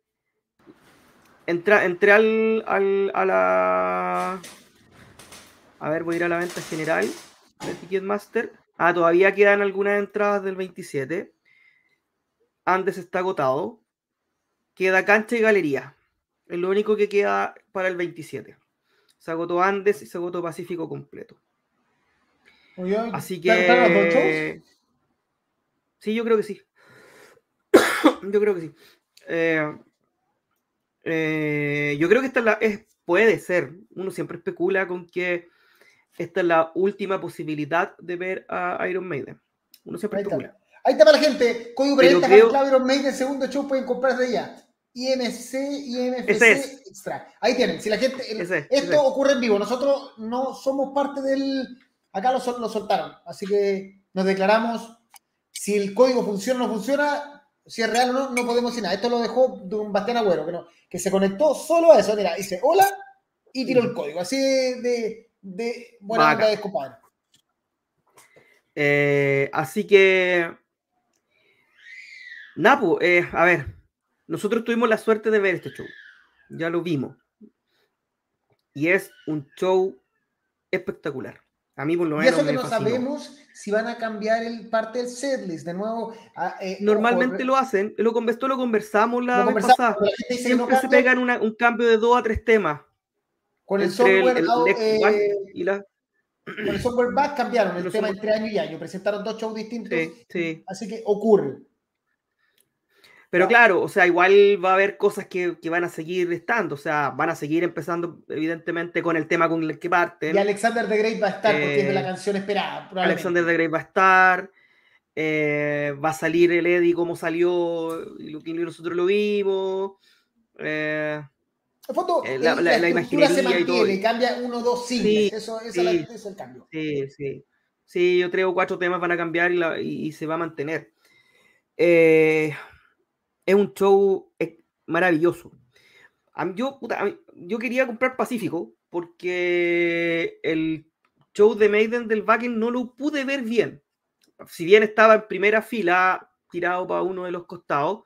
entré, entré al, a la. A ver, voy a ir a la venta general de Ticketmaster. Ah, todavía quedan algunas entradas del 27. Andes está agotado. Queda cancha y galería. Es lo único que queda para el 27. Se agotó Andes y se agotó Pacífico completo. Así que. Sí, yo creo que sí. yo creo que sí. Eh, eh, yo creo que esta la, es, puede ser, uno siempre especula con que esta es la última posibilidad de ver a Iron Maiden. Uno siempre Ahí especula. Está. Ahí está para la gente. Código Preventa creo... Iron Maiden, segundo show, pueden comprar de ella. IMC, IMFC Extra. Ahí tienen. Si la gente. esto ocurre en vivo. Nosotros no somos parte del. Acá lo, lo soltaron. Así que nos declaramos. Si el código funciona o no funciona, si es real o no, no podemos decir nada. Esto lo dejó de un Bastián Agüero, que, no, que se conectó solo a eso. Mira, dice hola y tiró el código. Así de, de buena onda de compadre. Eh, así que, Napo, eh, a ver, nosotros tuvimos la suerte de ver este show. Ya lo vimos. Y es un show espectacular. A mí por lo menos. Y eso que no sabemos si van a cambiar el parte del setlist. De nuevo. Ah, eh, Normalmente lo hacen. Lo, esto lo conversamos la vez pasada. Siempre se pegan un cambio de dos a tres temas. Con el software. El, eh, y la... Con el software back cambiaron el tema entre año y año. Presentaron dos shows distintos. Sí, Así que ocurre. Pero claro, o sea, igual va a haber cosas que, que, van a seguir estando, o sea, van a seguir empezando, evidentemente, con el tema con el que parten. Y Alexander the Great va a estar, porque es de la eh, canción esperada. Alexander the Great va a estar, eh, va a salir el Eddie como salió, y lo que nosotros lo vimos. Eh, foto, eh, la, la, la, se mantiene, y cambia uno o dos eso, sí, eso es el cambio. Sí, sí. Sí, yo creo cuatro temas van a cambiar y, y, y se va a mantener. Eh, es un show maravilloso. Yo, yo quería comprar Pacífico porque el show de Maiden del Wacken no lo pude ver bien. Si bien estaba en primera fila, tirado para uno de los costados,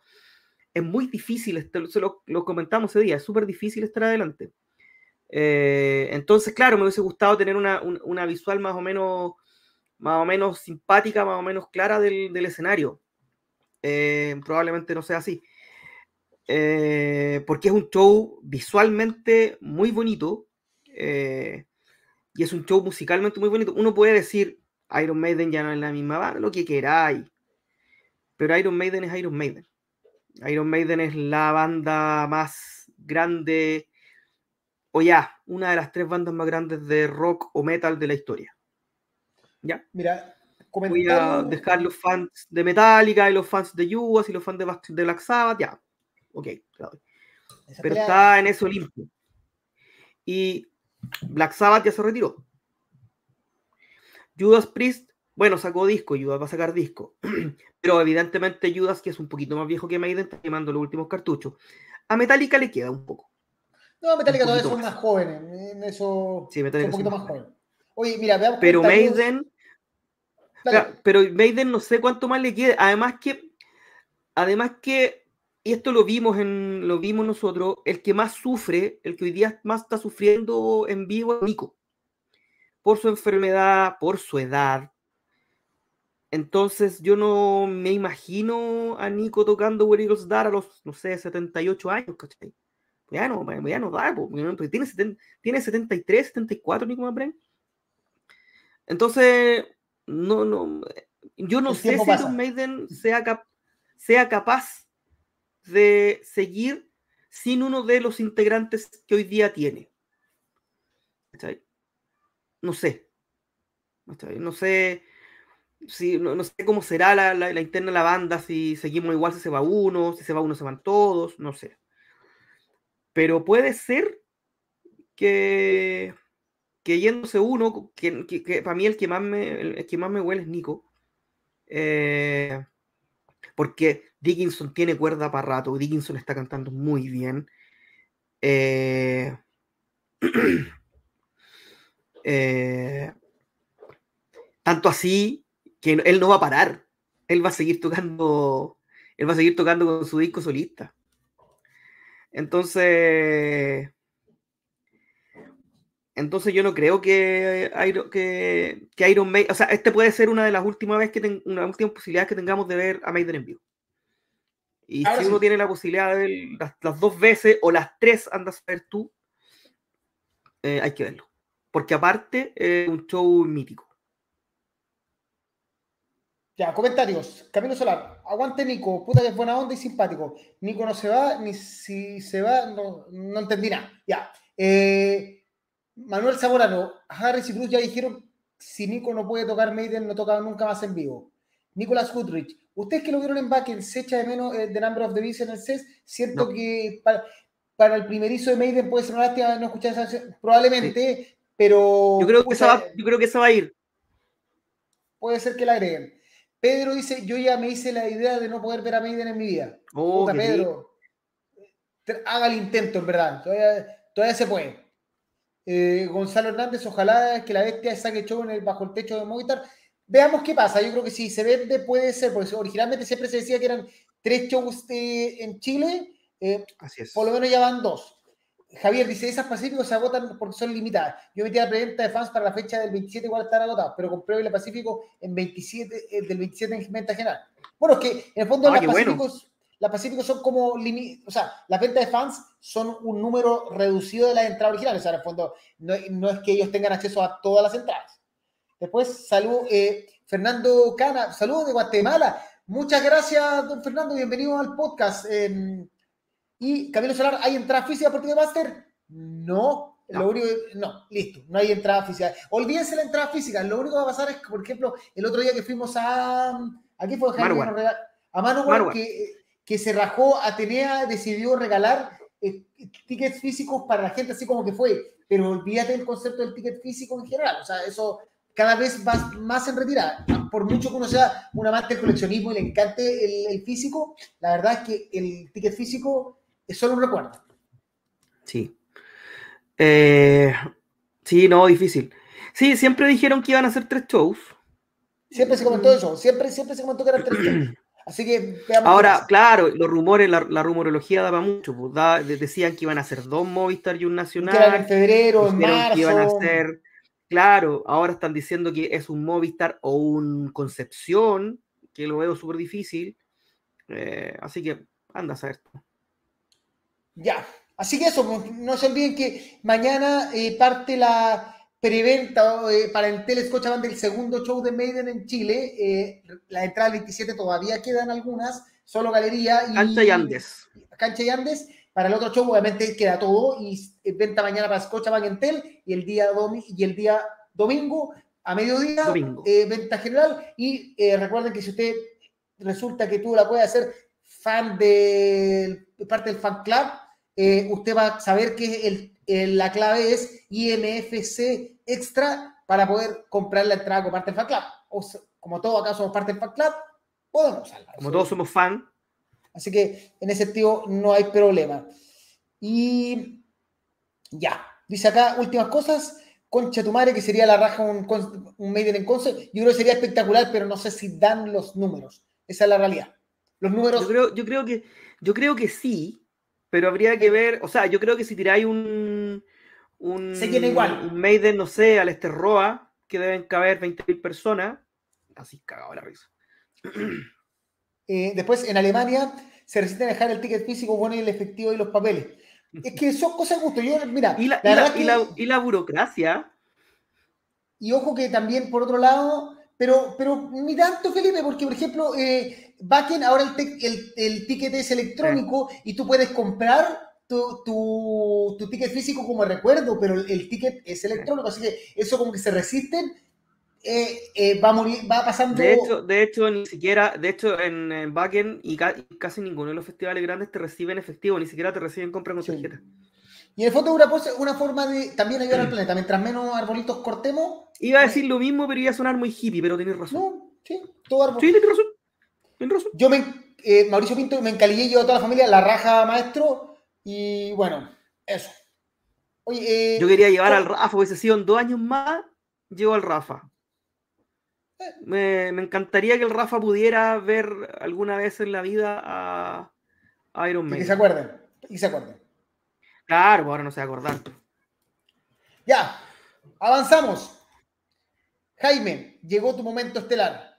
es muy difícil, este, se lo, comentamos ese día, es súper difícil estar adelante. Eh, entonces, claro, me hubiese gustado tener una, visual más o menos más o menos simpática, más o menos clara del escenario. Eh, probablemente no sea así. Eh, porque es un show visualmente muy bonito eh, y es un show musicalmente muy bonito. Uno puede decir Iron Maiden ya no es la misma banda, lo que queráis, pero Iron Maiden es Iron Maiden. Iron Maiden es la banda más grande, o ya, una de las tres bandas más grandes de rock o metal de la historia. ¿Ya? Mira, Voy a dejar los fans de Metallica y los fans de Judas y los fans de, de Black Sabbath, ya. Ok, claro. Pero está en eso limpio. Y Black Sabbath ya se retiró. Judas Priest, bueno, sacó disco, Judas va a sacar disco. Pero evidentemente Judas, que es un poquito más viejo que Maiden, está quemando los últimos cartuchos. A Metallica le queda un poco. No, Metallica todavía son más. jóvenes. En eso sí, Metallica son un poquito más jóvenes. Oye, mira, veamos. Pero Maiden pero Maiden no sé cuánto más le quede. Además que, además que, y esto lo vimos en, lo vimos nosotros, el que más sufre, el que hoy día más está sufriendo en vivo es Nico. Por su enfermedad, por su edad. Entonces yo no me imagino a Nico tocando Where Eagles Dar a los, no sé, 78 años, ¿cachai? Ya no, ya no da, porque tiene, tiene 73, 74 Nico Mabren. Entonces, no, no, yo no sé si Iron Maiden sea, sea capaz de seguir sin uno de los integrantes que hoy día tiene. No sé. No sé si, no, sé cómo será la, la, interna de la banda, si seguimos igual, si se va uno, si se va uno, se van todos, no sé. Pero puede ser que, que yéndose uno, que, para mí el que más me, el que más me huele es Nico. Eh, porque Dickinson tiene cuerda para rato, Dickinson está cantando muy bien. Eh, eh, tanto así que él no va a parar. Él va a seguir tocando, él va a seguir tocando con su disco solista. Entonces, entonces yo no creo que Iron, que, Iron Maiden, o sea, este puede ser una de las últimas veces que una última posibilidades que tengamos de ver a Maiden en vivo. Y si uno tiene la posibilidad de ver las, dos veces o las tres, andas a ver tú, eh, hay que verlo. Porque aparte es un show mítico. Ya, comentarios. Camino Solar. Aguante Nico. Puta que es buena onda y simpático. Nico no se va, ni si se va, no, no entendí nada. Ya. Eh, Manuel Zamorano. Harris y Bruce ya dijeron si Nico no puede tocar Maiden, no toca nunca más en vivo. Nicolás Goodrich. Ustedes que lo vieron en Backen, se echa de menos eh, The Number of the Beast en el CES. Siento que para, el primerizo de Maiden puede ser una lástima no escuchar esa Probablemente, pero. Yo creo, que esa va, yo creo que esa va a ir. Puede ser que la agreguen. Pedro dice, yo ya me hice la idea de no poder ver a Maiden en mi vida. Oh, Pedro, haga el intento, en verdad. Todavía, se puede. Eh, Gonzalo Hernández, ojalá que la bestia saque show en el, bajo el techo de Movistar. Veamos qué pasa. Yo creo que si se vende puede ser, porque originalmente siempre se decía que eran tres shows en Chile. Eh, Así es. Por lo menos ya van dos. Javier dice, esas Pacíficos se agotan porque son limitadas. Yo metí la preventa de fans para la fecha del 27 igual están agotadas, pero compré el Pacífico en 27, el del 27 en venta general. Bueno, es que en el fondo ah, las, Pacíficos, las Pacíficos son como, o sea, las ventas de fans son un número reducido de las entradas originales. O sea, en el fondo no, no es que ellos tengan acceso a todas las entradas. Después, salud, eh, Fernando Cana, saludos de Guatemala. Muchas gracias, don Fernando, bienvenido al podcast. Eh, y Camilo Solar, ¿hay entrada física por Master? No, no. Lo único, no, listo, no hay entrada física. Olvídense la entrada física. Lo único que va a pasar es que, por ejemplo, el otro día que fuimos a. Aquí fue a Manowar, que, que se rajó, Atenea decidió regalar eh, tickets físicos para la gente, así como que fue. Pero olvídate del concepto del ticket físico en general. O sea, eso cada vez va más en retirada. Por mucho que uno sea un amante del coleccionismo y le encante el, el físico, la verdad es que el ticket físico es solo un recuerdo. Sí. Eh, sí, no, difícil. Sí, siempre dijeron que iban a hacer tres shows. Siempre se comentó eso, siempre, siempre se comentó que eran tres shows. Así que Ahora, claro, los rumores, la, rumorología daba mucho. Pues, decían que iban a ser dos Movistar y un Nacional. Que eran en febrero, en marzo. Que iban a ser, claro, ahora están diciendo que es un Movistar o un Concepción, que lo veo súper difícil. Eh, así que anda a saber. Ya, así que eso, pues, no se olviden que mañana eh, parte la preventa eh, para el Telescochaban del segundo show de Maiden en Chile. Eh, la entrada del 27 todavía quedan algunas, solo galería. Y, Cancha y Andes. Cancha y Andes. Para el otro show, obviamente, queda todo y venta mañana para Scotiabank en Tel y el día, y el día domingo a mediodía, venta general. Y recuerden que si usted resulta que tú la puedes hacer fan de parte del fan club, eh, usted va a saber que la clave es IMFC extra para poder comprar la entrada como parte del fan club. O como todos acá somos parte del fan club, podemos usarla. Como todos somos fan. Así que en ese sentido no hay problema. Y ya, dice acá últimas cosas. Concha tu madre, que sería la raja un, un Maiden en concert. Yo creo que sería espectacular, pero no sé si dan los números. Esa es la realidad. Los números. Yo creo, yo creo que, yo creo que sí, pero habría que ver, o sea, yo creo que si tiráis un, un, Se igual. un Maiden, no sé, al este Roa, que deben caber 20.000 personas, así cagado la risa. Eh, después, en Alemania, se resisten a dejar el ticket físico, bueno, y el efectivo y los papeles. Es que son cosas de gusto. Yo, mira, y la, y la, burocracia. Y ojo que también, por otro lado, pero, pero ni tanto, Felipe, porque, por ejemplo, eh, ahora el, el, el, ticket es electrónico y tú puedes comprar tu, tu, tu ticket físico como recuerdo, pero el, el ticket es electrónico, así que eso como que se resisten eh, eh, va a morir, va pasando. De hecho, de hecho, ni siquiera, de hecho, en, en backend y, casi ninguno de los festivales grandes te reciben efectivo, ni siquiera te reciben compra con tarjeta. Y en el fondo una, una forma de también ayudar al planeta. Mientras menos arbolitos cortemos. Iba a decir lo mismo, pero iba a sonar muy hippie, pero tienes razón. No, sí, todo árbol. Sí, tienes razón. Tienes razón. Yo me, eh, Mauricio Pinto, me encalillé yo a toda la familia, la raja maestro, y bueno, eso. Oye, yo quería llevar al Rafa, hubiese sido en dos años más, llevo al Rafa. Me, encantaría que el Rafa pudiera ver alguna vez en la vida a, Iron Man. Y que se acuerden. Y se acuerden. Claro, ahora no se va a acordar. Ya, avanzamos. Jaime, llegó tu momento estelar.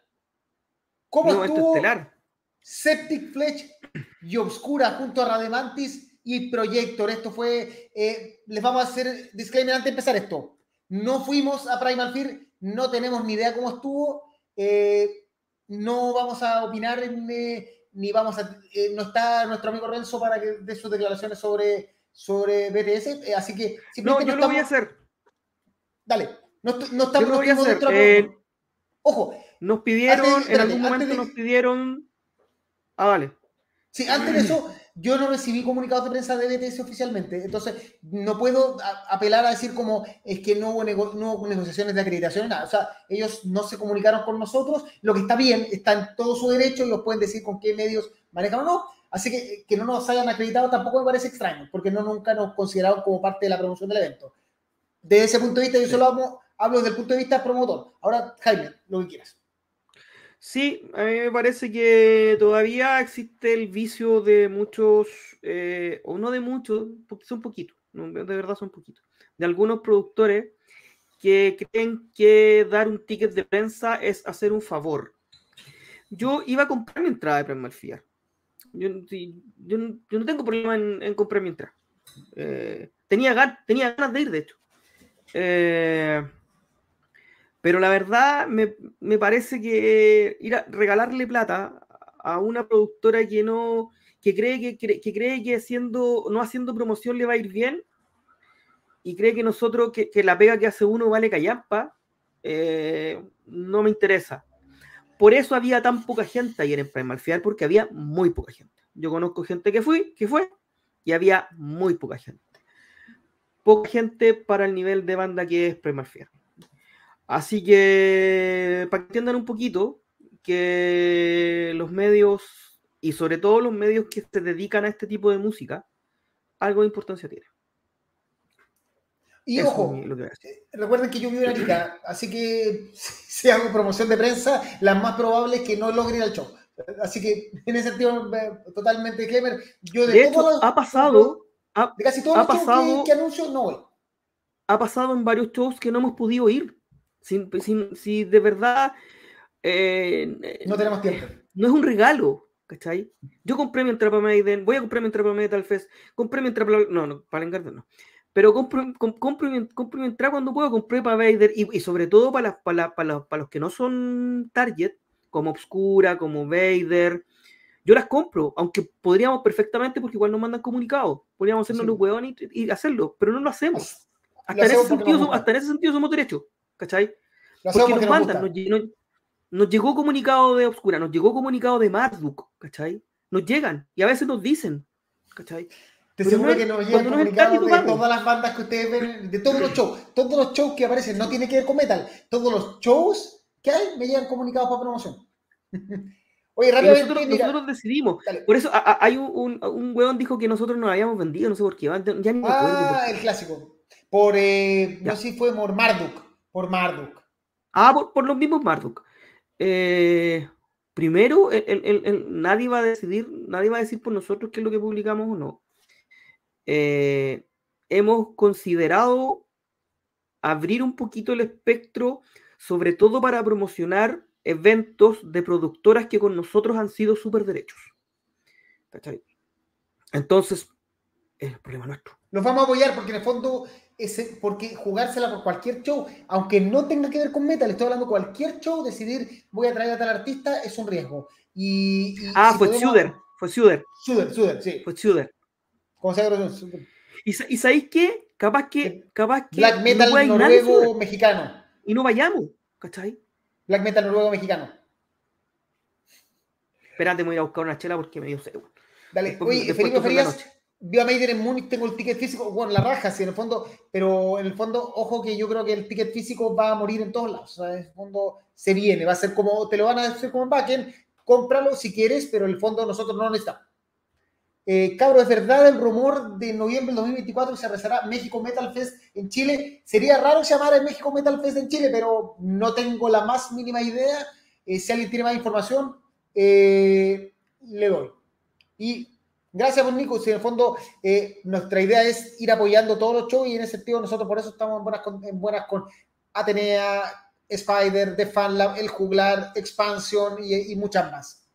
¿Cómo estuvo momento estelar? Septic Fletch y Obscura junto a Rademantis y Projector? Esto fue. Eh, les vamos a hacer disclaimer antes de empezar esto. No fuimos a Primal Fear no tenemos ni idea cómo estuvo, eh, no vamos a opinar eh, ni vamos a, no está nuestro amigo Renzo para que dé sus declaraciones sobre, sobre BTS, así que no, yo lo voy a hacer. Dale, no, no estamos voy a hacer. Ojo. Nos pidieron, en algún momento nos pidieron. Ah, vale. Sí, antes de eso, yo no recibí comunicados de prensa de BTS oficialmente, entonces no puedo apelar a decir como es que no hubo, negociaciones de acreditación, nada. O sea, ellos no se comunicaron con nosotros, lo que está bien, está en todo su derecho, ellos pueden decir con qué medios manejan o no. Así que que no nos hayan acreditado tampoco me parece extraño, porque no nunca nos consideraron como parte de la promoción del evento. Desde ese punto de vista, yo solo hablo, hablo desde el punto de vista promotor. Ahora, Jaime, lo que quieras. Sí, a mí me parece que todavía existe el vicio de muchos, eh, o no de muchos, porque son poquitos, de verdad son poquitos, de algunos productores que creen que dar un ticket de prensa es hacer un favor. Yo iba a comprar mi entrada de Primal Yo, no tengo problema en, comprar mi entrada. Eh, tenía, ganas de ir, de hecho. Eh, pero la verdad, me, parece que ir a regalarle plata a una productora que no, que cree que, que cree que haciendo, no haciendo promoción le va a ir bien y cree que nosotros, que, la pega que hace uno vale callampa, eh, no me interesa. Por eso había tan poca gente ayer en Primal Fear, porque había muy poca gente. Yo conozco gente que fui, que fue, y había muy poca gente. Poca gente para el nivel de banda que es Primal Fear. Así que, para que entiendan un poquito, que los medios, y sobre todo los medios que se dedican a este tipo de música, algo de importancia tiene. Y ojo, eh, recuerden que yo vivo en Arica, así que si hago promoción de prensa, la más probable es que no logre ir al show. Así que en ese sentido, totalmente Clemer, yo de, de hecho, ha pasado, de casi todos los shows que, anuncio, no voy. Ha pasado en varios shows que no hemos podido ir si, de verdad... Eh, no tenemos tiempo. No es un regalo, ¿cachai? Yo compré mi entrada para Maiden, voy a comprar mi entrada para Metal Fest, compré mi entrada para... No, no, para Engarden no. Pero compro, compro, mi, entrada cuando puedo, compré para Vader y, sobre todo para, para, para, para, los que no son target, como Obscura, como Vader, yo las compro, aunque podríamos perfectamente, porque igual nos mandan comunicados, podríamos hacernos los huevones y, hacerlo, pero no lo hacemos. Hasta, en, ese sentido, hasta en ese sentido somos derechos. ¿cachai? Porque nos mandan, nos, llegó comunicado de Obscura, nos llegó comunicado de Marduk, ¿cachai? Nos llegan y a veces nos dicen, ¿cachai? Te seguro que nos llegan comunicados de todas las bandas que ustedes ven, de todos los shows, todos los shows que aparecen, no tiene que ver con metal, todos los shows que hay me llegan comunicados para promoción. Oye, rápidamente, nosotros, nosotros decidimos. Por eso hay un, un, un, dijo que nosotros nos habíamos vendido, no sé por qué. Ya ni. Ah, el clásico. Por, eh, no sé si fue por Marduk. Por Marduk. Ah, por, los mismos Marduk. Eh, primero, nadie va a decidir, nadie va a decir por nosotros qué es lo que publicamos o no. Eh, hemos considerado abrir un poquito el espectro, sobre todo para promocionar eventos de productoras que con nosotros han sido súper derechos. Entonces, es el problema nuestro. Los vamos a apoyar porque en el fondo ese, porque jugársela por cualquier show, aunque no tenga que ver con metal, estoy hablando cualquier show, decidir voy a traer a tal artista es un riesgo. Y, ah, fue Suder, fue Suder. Suder, Suder, sí. Fue Suder. Como sea, ¿Y, ¿Y sabéis qué? Capaz que, capaz que Black metal noruego mexicano. Y no vayamos, ¿cachai? Black metal noruego mexicano. Espérate, me voy a buscar una chela porque me dio sed. Dale, oye, Felipe Ferías, vio a Maider en Múnich, tengo el ticket físico, bueno, la raja, sí, en el fondo, pero en el fondo, ojo que yo creo que el ticket físico va a morir en todos lados, o sea, en el fondo se viene, va a ser como, te lo van a hacer como en backend, cómpralo si quieres, pero en el fondo nosotros no necesitamos. Eh, cabro, ¿es verdad el rumor de noviembre del 2024 que se realizará México Metal Fest en Chile? Sería raro llamar a México Metal Fest en Chile, pero no tengo la más mínima idea. Eh, si alguien tiene más información, eh, le doy. Y gracias, por Nico. Si en el fondo nuestra idea es ir apoyando todos los shows y en ese sentido nosotros por eso estamos en buenas con, en buenas con Atenea, Spider, The Fan Lab, El Juglar, Expansion y muchas más.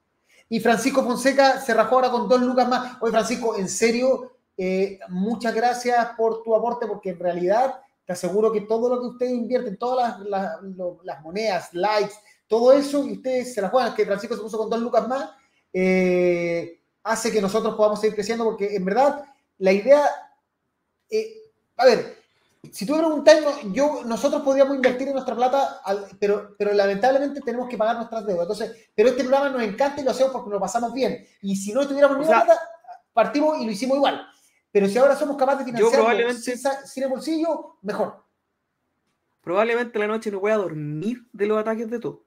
Y Francisco Fonseca se rajó ahora con dos lucas más. Oye, Francisco, en serio, eh, muchas gracias por tu aporte, porque en realidad te aseguro que todo lo que ustedes invierten, todas las, monedas, likes, todo eso, y ustedes se las que Francisco se puso con dos lucas más, eh, hace que nosotros podamos seguir creciendo, porque en verdad la idea, eh, a ver, si tú me preguntas, yo, nosotros podríamos invertir en nuestra plata, pero, pero lamentablemente tenemos que pagar nuestras deudas. Entonces, pero este programa nos encanta y lo hacemos porque nos pasamos bien. Y si no tuviéramos ni plata, partimos y lo hicimos igual. Pero si ahora somos capaces de financiar probablemente, sin, el bolsillo, mejor. Probablemente la noche no voy a dormir de los ataques de todo.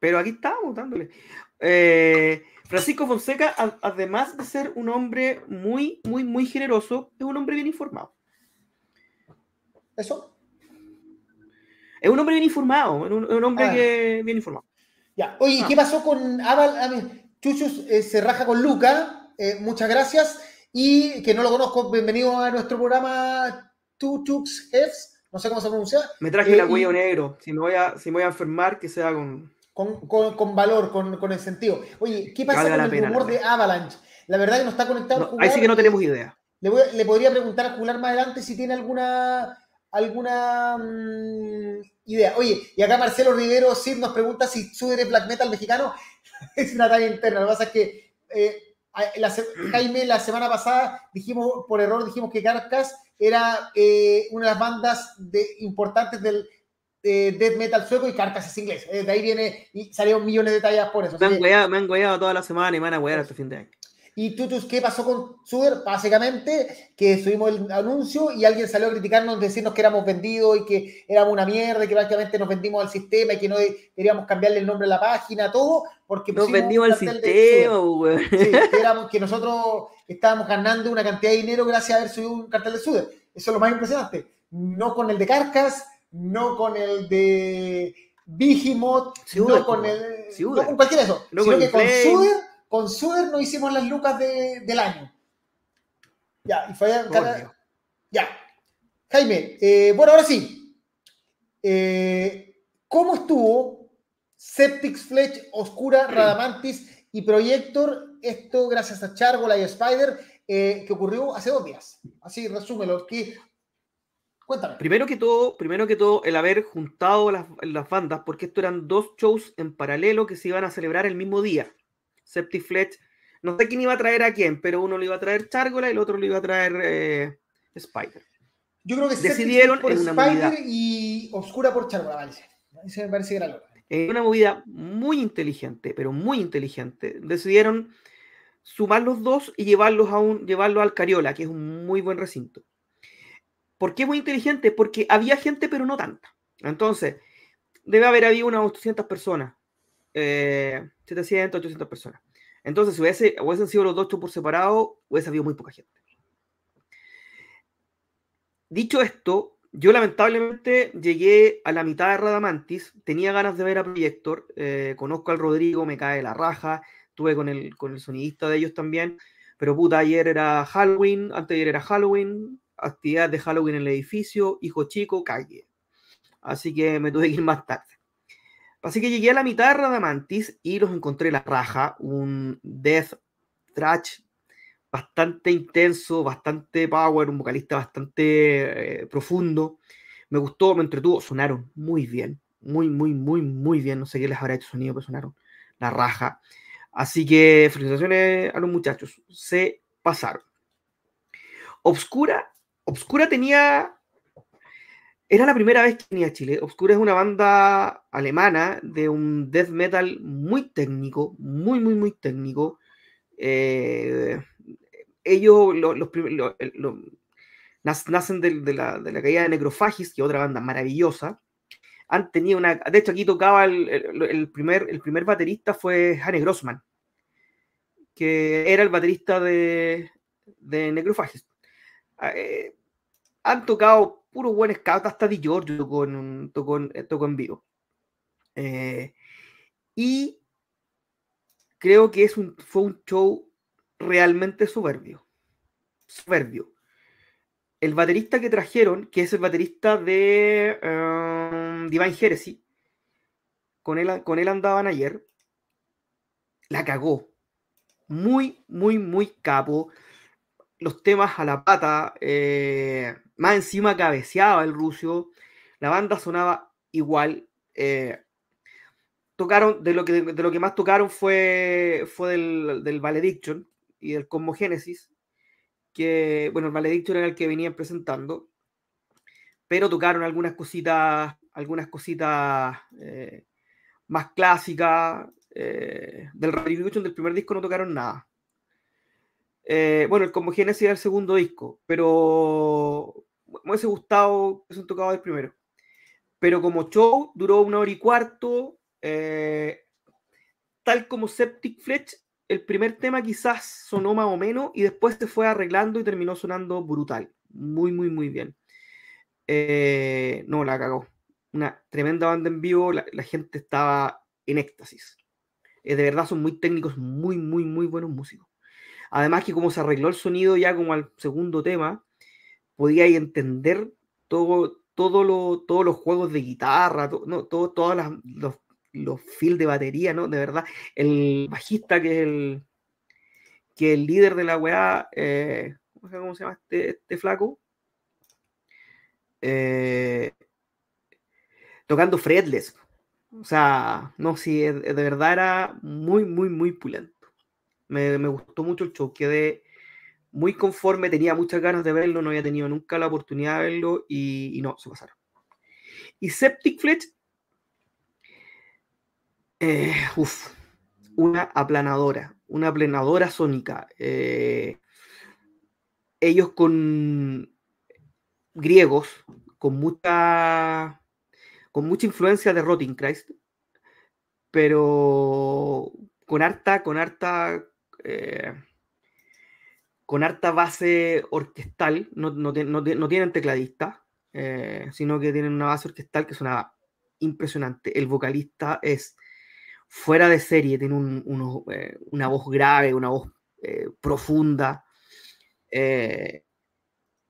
Pero aquí estamos dándole. Eh, Francisco Fonseca, además de ser un hombre muy, muy, muy generoso, es un hombre bien informado. Eso. Es un hombre bien informado, es un, hombre ah. que bien informado. Ya. Oye, ah. ¿qué pasó con Aval? Chuchus eh, se raja con Luca. Eh, muchas gracias. Y que no lo conozco, bienvenido a nuestro programa Chuchux Hefs. No sé cómo se pronuncia. Me traje el cuello negro. Si me, voy a, si voy a enfermar, que sea con. Con, valor, con, el sentido. Oye, ¿qué pasa con el rumor de Avalanche? La verdad que no está conectado. ahí sí que no tenemos idea. Le, le podría preguntar a Jular más adelante si tiene alguna alguna mm, idea. Oye, y acá Marcelo Rivero sí nos pregunta si Suder es black metal mexicano. es una talla interna. Lo que pasa es que eh, Jaime, la semana pasada dijimos, por error, dijimos que Carcas era eh, una de las bandas de, importantes del death metal sueco y Carcas es inglés. Eh, de ahí viene y salieron millones de tallas por eso. Me han, me toda la semana y me van a huear hasta fin de año. Y Tutus, ¿qué pasó con Suder? Básicamente que subimos el anuncio y alguien salió a criticarnos, decirnos que éramos vendidos y que éramos una mierda, y que prácticamente nos vendimos al sistema y que no queríamos cambiarle el nombre a la página, todo, porque nos vendimos al sistema, güey. Sí, que, éramos, que nosotros estábamos ganando una cantidad de dinero gracias a haber subido un cartel de Suder. Eso es lo más impresionante. No con el de Carcas, no con el de Vigimot, no con el. No con cualquiera de esos, sino que con Suder con Suder no hicimos las lucas del año. Ya, y fue Ya. Jaime, eh, bueno, ahora sí. Eh, ¿Cómo estuvo Septix Fletch, Oscura, Radamantis y Projector? Esto gracias a Chargola y Spider, eh, que ocurrió hace dos días. Así, resúmelo. Que, cuéntame. Primero que todo, primero que todo, el haber juntado las, las bandas, porque esto eran dos shows en paralelo que se iban a celebrar el mismo día. Septifletch. No sé quién iba a traer a quién, pero uno le iba a traer Chargola y el otro le iba a traer eh, Spider. Yo creo que decidieron por en una Spider y Oscura por Chargola, vale. Eso me parece que era lo. En una movida muy inteligente, pero muy inteligente, decidieron sumar los dos y llevarlos a un, llevarlo al Cariola, que es un muy buen recinto. ¿Por qué muy inteligente? Porque había gente, pero no tanta. Entonces, debe haber habido unas 800 personas. Eh, 700, 800 personas. Entonces, si hubiese, hubiesen sido los dos por separado, hubiese habido muy poca gente. Dicho esto, yo lamentablemente llegué a la mitad de Radamantis, tenía ganas de ver a Projector, eh, conozco al Rodrigo, me cae la raja, tuve con el, con el sonidista de ellos también, pero puta, ayer era Halloween, antes de ayer era Halloween, actividad de Halloween en el edificio, hijo chico, calle. Así que me tuve que ir más tarde. Así que llegué a la mitad de Radamantis y los encontré la raja, un death thrash bastante intenso, bastante power, un vocalista bastante eh, profundo. Me gustó, me entretuvo, sonaron muy bien, muy, muy, muy, muy bien. No sé qué les habrá hecho sonido, pero sonaron la raja. Así que felicitaciones a los muchachos, se pasaron. Obscura, Obscura tenía era la primera vez que venía a Chile. Obscura es una banda alemana de un death metal muy técnico, muy, muy, muy técnico. Eh, ellos, los, nacen de, la, caída de Necrophagis, que es otra banda maravillosa. Han tenido una. De hecho, aquí tocaba el, primer, el primer baterista fue Hanne Grossman, que era el baterista de, de. Ah, eh, han tocado puro buen scout, hasta Di Giorgio tocó en, eh, vivo. Eh, y creo que es un, fue un show realmente soberbio. Soberbio. El baterista que trajeron, que es el baterista de um, Divine Heresy, con él, con él andaban ayer, la cagó. Muy, muy, muy capo. Los temas a la pata. Eh, más encima cabeceaba el ruso. La banda sonaba igual. Eh, tocaron, de lo, que, de lo que más tocaron fue, fue del, del Valediction y del Cosmogénesis. Que, bueno, el Valediction era el que venían presentando. Pero tocaron algunas cositas, algunas cositas eh, más clásicas. Del Valediction del primer disco no tocaron nada. Bueno, el Cosmogénesis era el segundo disco, pero me hubiese gustado que se tocado el primero. Pero como show duró una hora y cuarto, eh, tal como Septic Fletch, el primer tema quizás sonó más o menos y después se fue arreglando y terminó sonando brutal. Muy, muy, muy bien. Eh, no, la cagó. Una tremenda banda en vivo, la, gente estaba en éxtasis. Eh, de verdad son muy técnicos, muy, muy, muy buenos músicos. Además que como se arregló el sonido ya como al segundo tema, podía entender todo, todo lo, todos los juegos de guitarra, no, todo, todos los, los fields de batería, ¿no? De verdad, el bajista que es el, que el líder de la weá, eh, ¿cómo se llama este, este flaco? Eh, tocando fretless. O sea, no, sí, de verdad era muy, muy, muy pulento. Me, me gustó mucho el show, quedé muy conforme, tenía muchas ganas de verlo, no había tenido nunca la oportunidad de verlo y, no, se pasaron. Y Septic Fletch, eh, una aplanadora, una aplanadora sónica. Eh, ellos con griegos, con mucha, con mucha influencia de Rotting Christ, pero con harta, con harta eh, con harta base orquestal, no, no, tienen tecladista, eh, sino que tienen una base orquestal que suena impresionante. El vocalista es fuera de serie, tiene eh, una voz grave, una voz profunda. de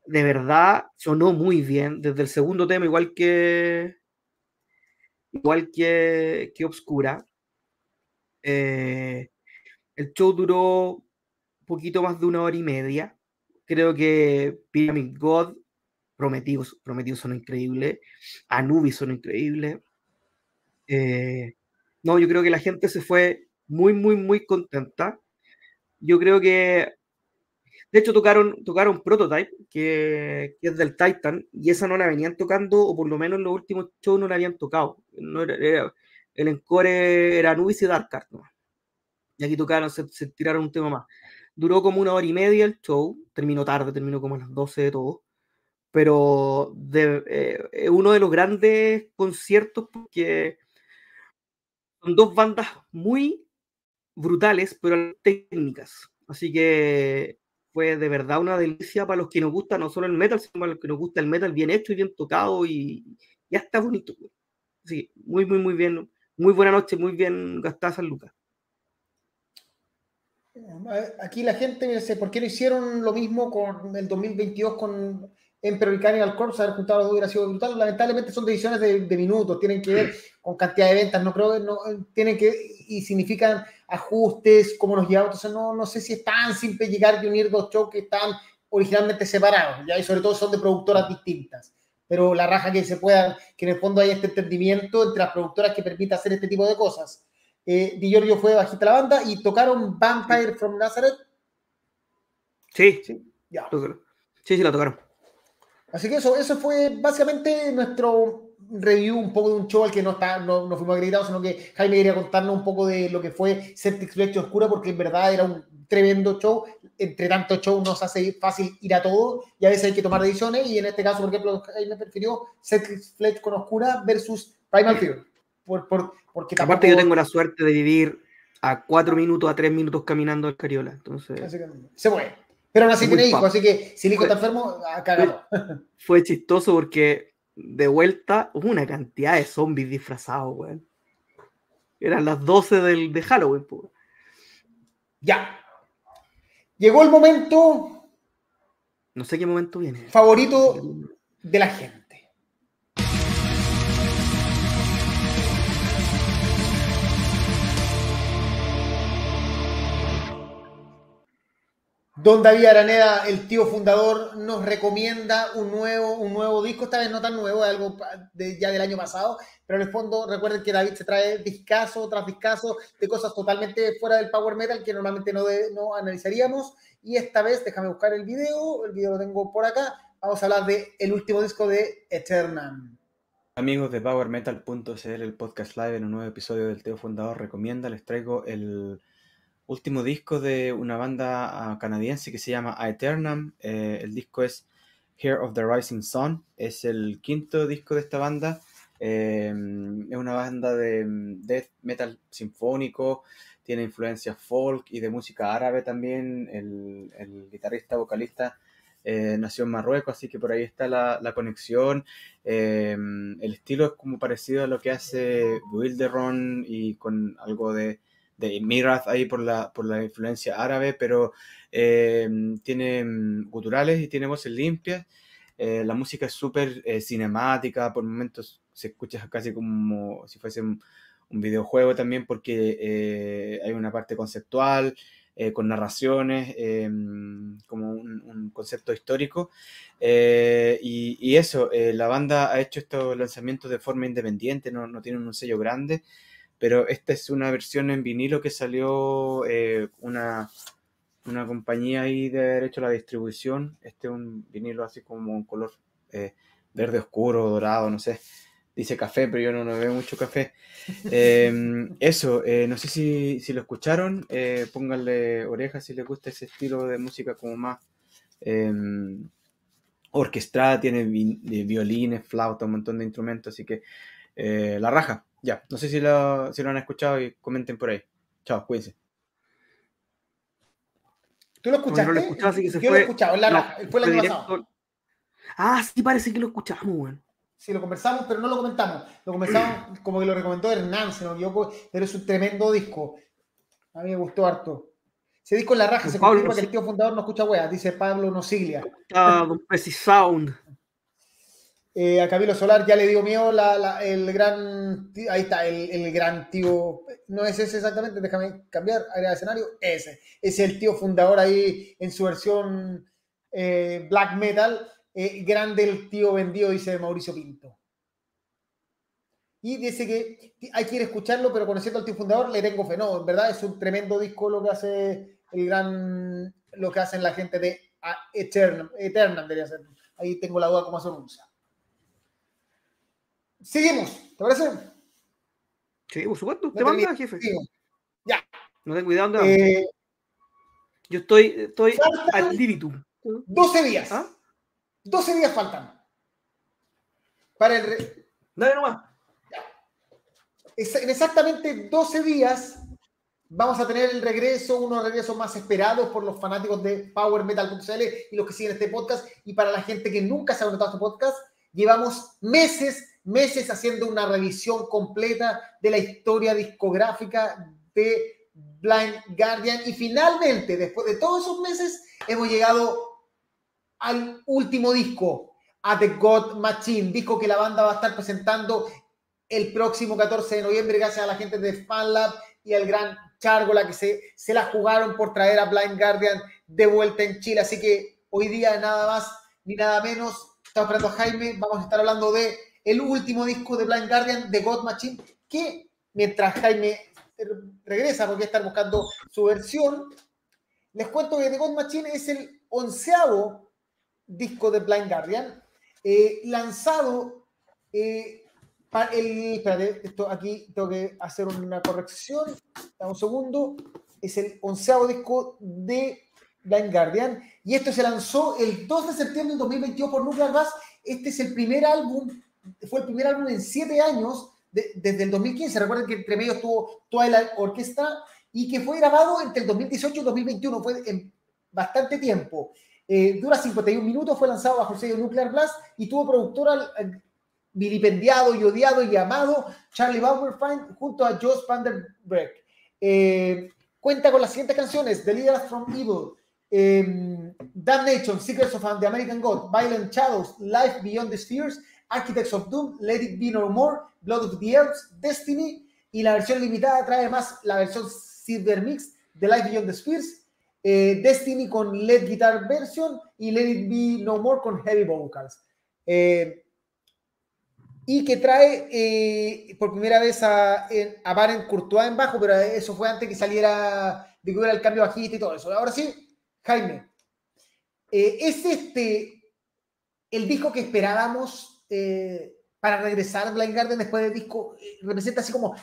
verdad sonó muy bien desde el segundo tema, igual que igual que, que Obscura. El show duró poquito más de una hora y media. Creo que Pyramid God, Prometidos, Prometidos son increíbles, Anubis son increíbles. Eh, no, yo creo que la gente se fue muy, muy, muy contenta. Yo creo que, de hecho, tocaron, tocaron Prototype, que, es del Titan, y esa no la venían tocando, o por lo menos en los últimos shows no la habían tocado. No el encore era Anubis y Dark Y aquí tocaron, se, se tiraron un tema más. Duró como una hora y media el show, terminó tarde, terminó como a las 12 de todo, pero de, eh, uno de los grandes conciertos porque son dos bandas muy brutales, pero técnicas. Así que fue de verdad una delicia para los que nos gusta no solo el metal, sino para los que nos gusta el metal bien hecho y bien tocado y ya está bonito. Sí, muy, muy, muy bien. Muy buena noche, muy bien gastada San Lucas. Aquí la gente dice, ¿por qué no hicieron lo mismo con el 2022 con Emperor y Corpse? Haber juntado los dos hubiera sido brutal. Lamentablemente son decisiones de, minutos, tienen que ver con cantidad de ventas, no creo que no, tienen que, y significan ajustes, cómo nos llevamos. Entonces no, no sé si es tan simple llegar y unir dos shows que están originalmente separados, ¿ya? y sobre todo son de productoras distintas. Pero la raja que se pueda, que en el fondo haya este entendimiento entre las productoras que permita hacer este tipo de cosas eh, Di Giorgio fue bajista la banda y tocaron Vampire from Nazareth. Sí, sí, ya. Sí, sí, la tocaron. Así que eso, eso fue básicamente nuestro review un poco de un show al que no, está, no, no fuimos acreditados, sino que Jaime quería contarnos un poco de lo que fue Celtics Leche Oscura, porque en verdad era un tremendo show. Entre tanto show nos hace fácil ir a todo y a veces hay que tomar decisiones. Y en este caso, por ejemplo, Jaime prefirió Celtics Fletch con Oscura versus Primal Fear. Por, por, porque Aparte, yo tengo la suerte de vivir a cuatro minutos, a tres minutos caminando al Cariola. Entonces... se puede. Pero aún así tiene hijo, así que si el hijo está enfermo, cagado. Fue chistoso porque de vuelta hubo una cantidad de zombies disfrazados, weón. Eran las 12 del, de Halloween, pues. Ya. Llegó el momento. No sé qué momento viene. Favorito de la gente. Don David Araneda, el tío fundador, nos recomienda un nuevo, un nuevo disco, esta vez no tan nuevo, es algo ya del año pasado, pero en el fondo recuerden que David se trae discazo tras discazo de cosas totalmente fuera del power metal que normalmente no, no analizaríamos. Y esta vez, déjame buscar el video, el video lo tengo por acá, vamos a hablar del el último disco de Eternam. Amigos de PowerMetal.cl, el podcast live en un nuevo episodio del Teo Fundador recomienda, les traigo el último disco de una banda ah, canadiense que se llama Aeternam. Eh, el disco es Here of the Rising Sun. Es el quinto disco de esta banda. Eh, es una banda de death metal sinfónico. Tiene influencias folk y de música árabe también. El, guitarrista, vocalista eh, nació en Marruecos, así que por ahí está la, conexión. el estilo es como parecido a lo que hace Wilderon y con algo de de Mirath ahí por la, por la influencia árabe, pero eh, tiene mm, guturales y tiene voces limpias. Eh, la música es súper eh, cinemática, por momentos se escucha casi como si fuese un, videojuego también, porque hay una parte conceptual, con narraciones, como un, concepto histórico. Y, y, eso, la banda ha hecho estos lanzamientos de forma independiente, no, no tienen un sello grande pero esta es una versión en vinilo que salió eh, una, una compañía ahí de haber hecho la distribución. Este es un vinilo así como un color eh, verde oscuro, dorado, no sé. Dice café, pero yo no, no veo mucho café. Em, eso, eh, no sé si, si lo escucharon. pónganle orejas si les gusta ese estilo de música como más em, orquestada. Tiene violines, flauta, un montón de instrumentos, así que la raja. Ya, no sé si lo, si lo han escuchado y comenten por ahí. Chao, cuídense. ¿Tú lo escuchaste? No lo escuchaba, así que se Yo fue, lo he escuchado, la, fue el año pasado. Ah, sí, parece que lo escuchamos, weón. Sí, lo conversamos, pero no lo comentamos. Lo comenzamos como que lo recomendó Hernán, si no me pero es un tremendo disco. A mí me gustó harto. Ese disco en la raja, se confirma que el tío fundador no escucha weas, dice Pablo Nosiglia. Ah, Don Sound. Eh, a Camilo Solar ya le dio miedo el gran, ahí está, el, gran tío, no es ese exactamente, déjame cambiar, de escenario, ese, es el tío fundador ahí en su versión eh, black metal, eh, grande el tío vendido, dice Mauricio Pinto. Y dice que hay que ir a escucharlo, pero conociendo al tío fundador le tengo fe, no, en verdad es un tremendo disco lo que hace el gran, lo que hacen la gente de Eternal, Eternal debería ser, ahí tengo la duda cómo se pronuncia. Seguimos, ¿te parece? Sí, por supuesto. ¿Te manda, jefe? Ya. No ten cuidado eh, Yo estoy, estoy al libitum. 12 días. ¿Ah? 12 días faltan. Para el. Re... Dale nomás. En exactamente 12 días vamos a tener el regreso, uno de los regresos más esperados por los fanáticos de Power Metal.cl y los que siguen este podcast. Y para la gente que nunca se ha notado este podcast, llevamos meses meses haciendo una revisión completa de la historia discográfica de Blind Guardian y finalmente, después de todos esos meses, hemos llegado al último disco, a The God Machine, disco que la banda va a estar presentando el próximo 14 de noviembre gracias a la gente de FanLab y al gran Chargola que se, se la jugaron por traer a Blind Guardian de vuelta en Chile. Así que hoy día nada más ni nada menos, estamos esperando a Jaime, vamos a estar hablando de el último disco de Blind Guardian de God Machine, que mientras Jaime regresa, porque estar buscando su versión, les cuento que The God Machine es el onceavo disco de Blind Guardian, eh, lanzado eh, para el, espérate, esto aquí tengo que hacer una corrección, un segundo, es el onceavo disco de Blind Guardian, y esto se lanzó el 2 de septiembre del 2022 por Nuclear Bass, este es el primer álbum, fue el primer álbum en siete años, desde el 2015, recuerden que entre medio estuvo toda la orquesta, y que fue grabado entre el 2018 y el 2021, fue en bastante tiempo. Eh, dura 51 minutos, fue lanzado bajo el sello Nuclear Blast y tuvo productora vilipendiado y odiado y amado Charlie Bauerfeind junto a Joss Van Der Breck. Eh, cuenta con las siguientes canciones: Leaders from Evil, eh, Damnation, Secrets of the American God, Violent Shadows, Life Beyond the Spheres, Architects of Doom, Let It Be No More, Blood of the Elves, Destiny y la versión limitada trae más la versión Silver Mix de Life Beyond the Spheres, eh, Destiny con LED Guitar Version y Let It Be No More con Heavy Vocals. Eh, y que trae eh, por primera vez a, a Baron Courtois en bajo, pero eso fue antes que saliera, de que hubiera el cambio bajista y todo eso. Ahora sí, Jaime, ¿es este el disco que esperábamos para regresar a Blind Guardian después del disco? ¿Representa así como,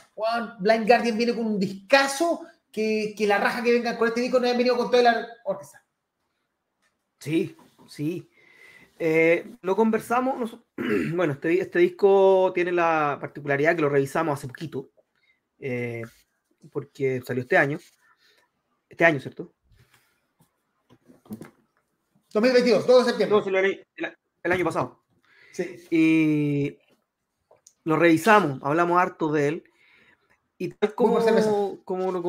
Blind Guardian viene con un discazo que, la raja que venga con este disco no hayan venido con toda la orquesta. Sí, sí. Eh, lo conversamos, bueno, este, este, disco tiene la particularidad que lo revisamos hace poquito, eh, porque salió este año, este año, ¿cierto? 2022, 2 de septiembre. el, año pasado. Sí. Y lo revisamos, hablamos harto de él, y tal como, como lo,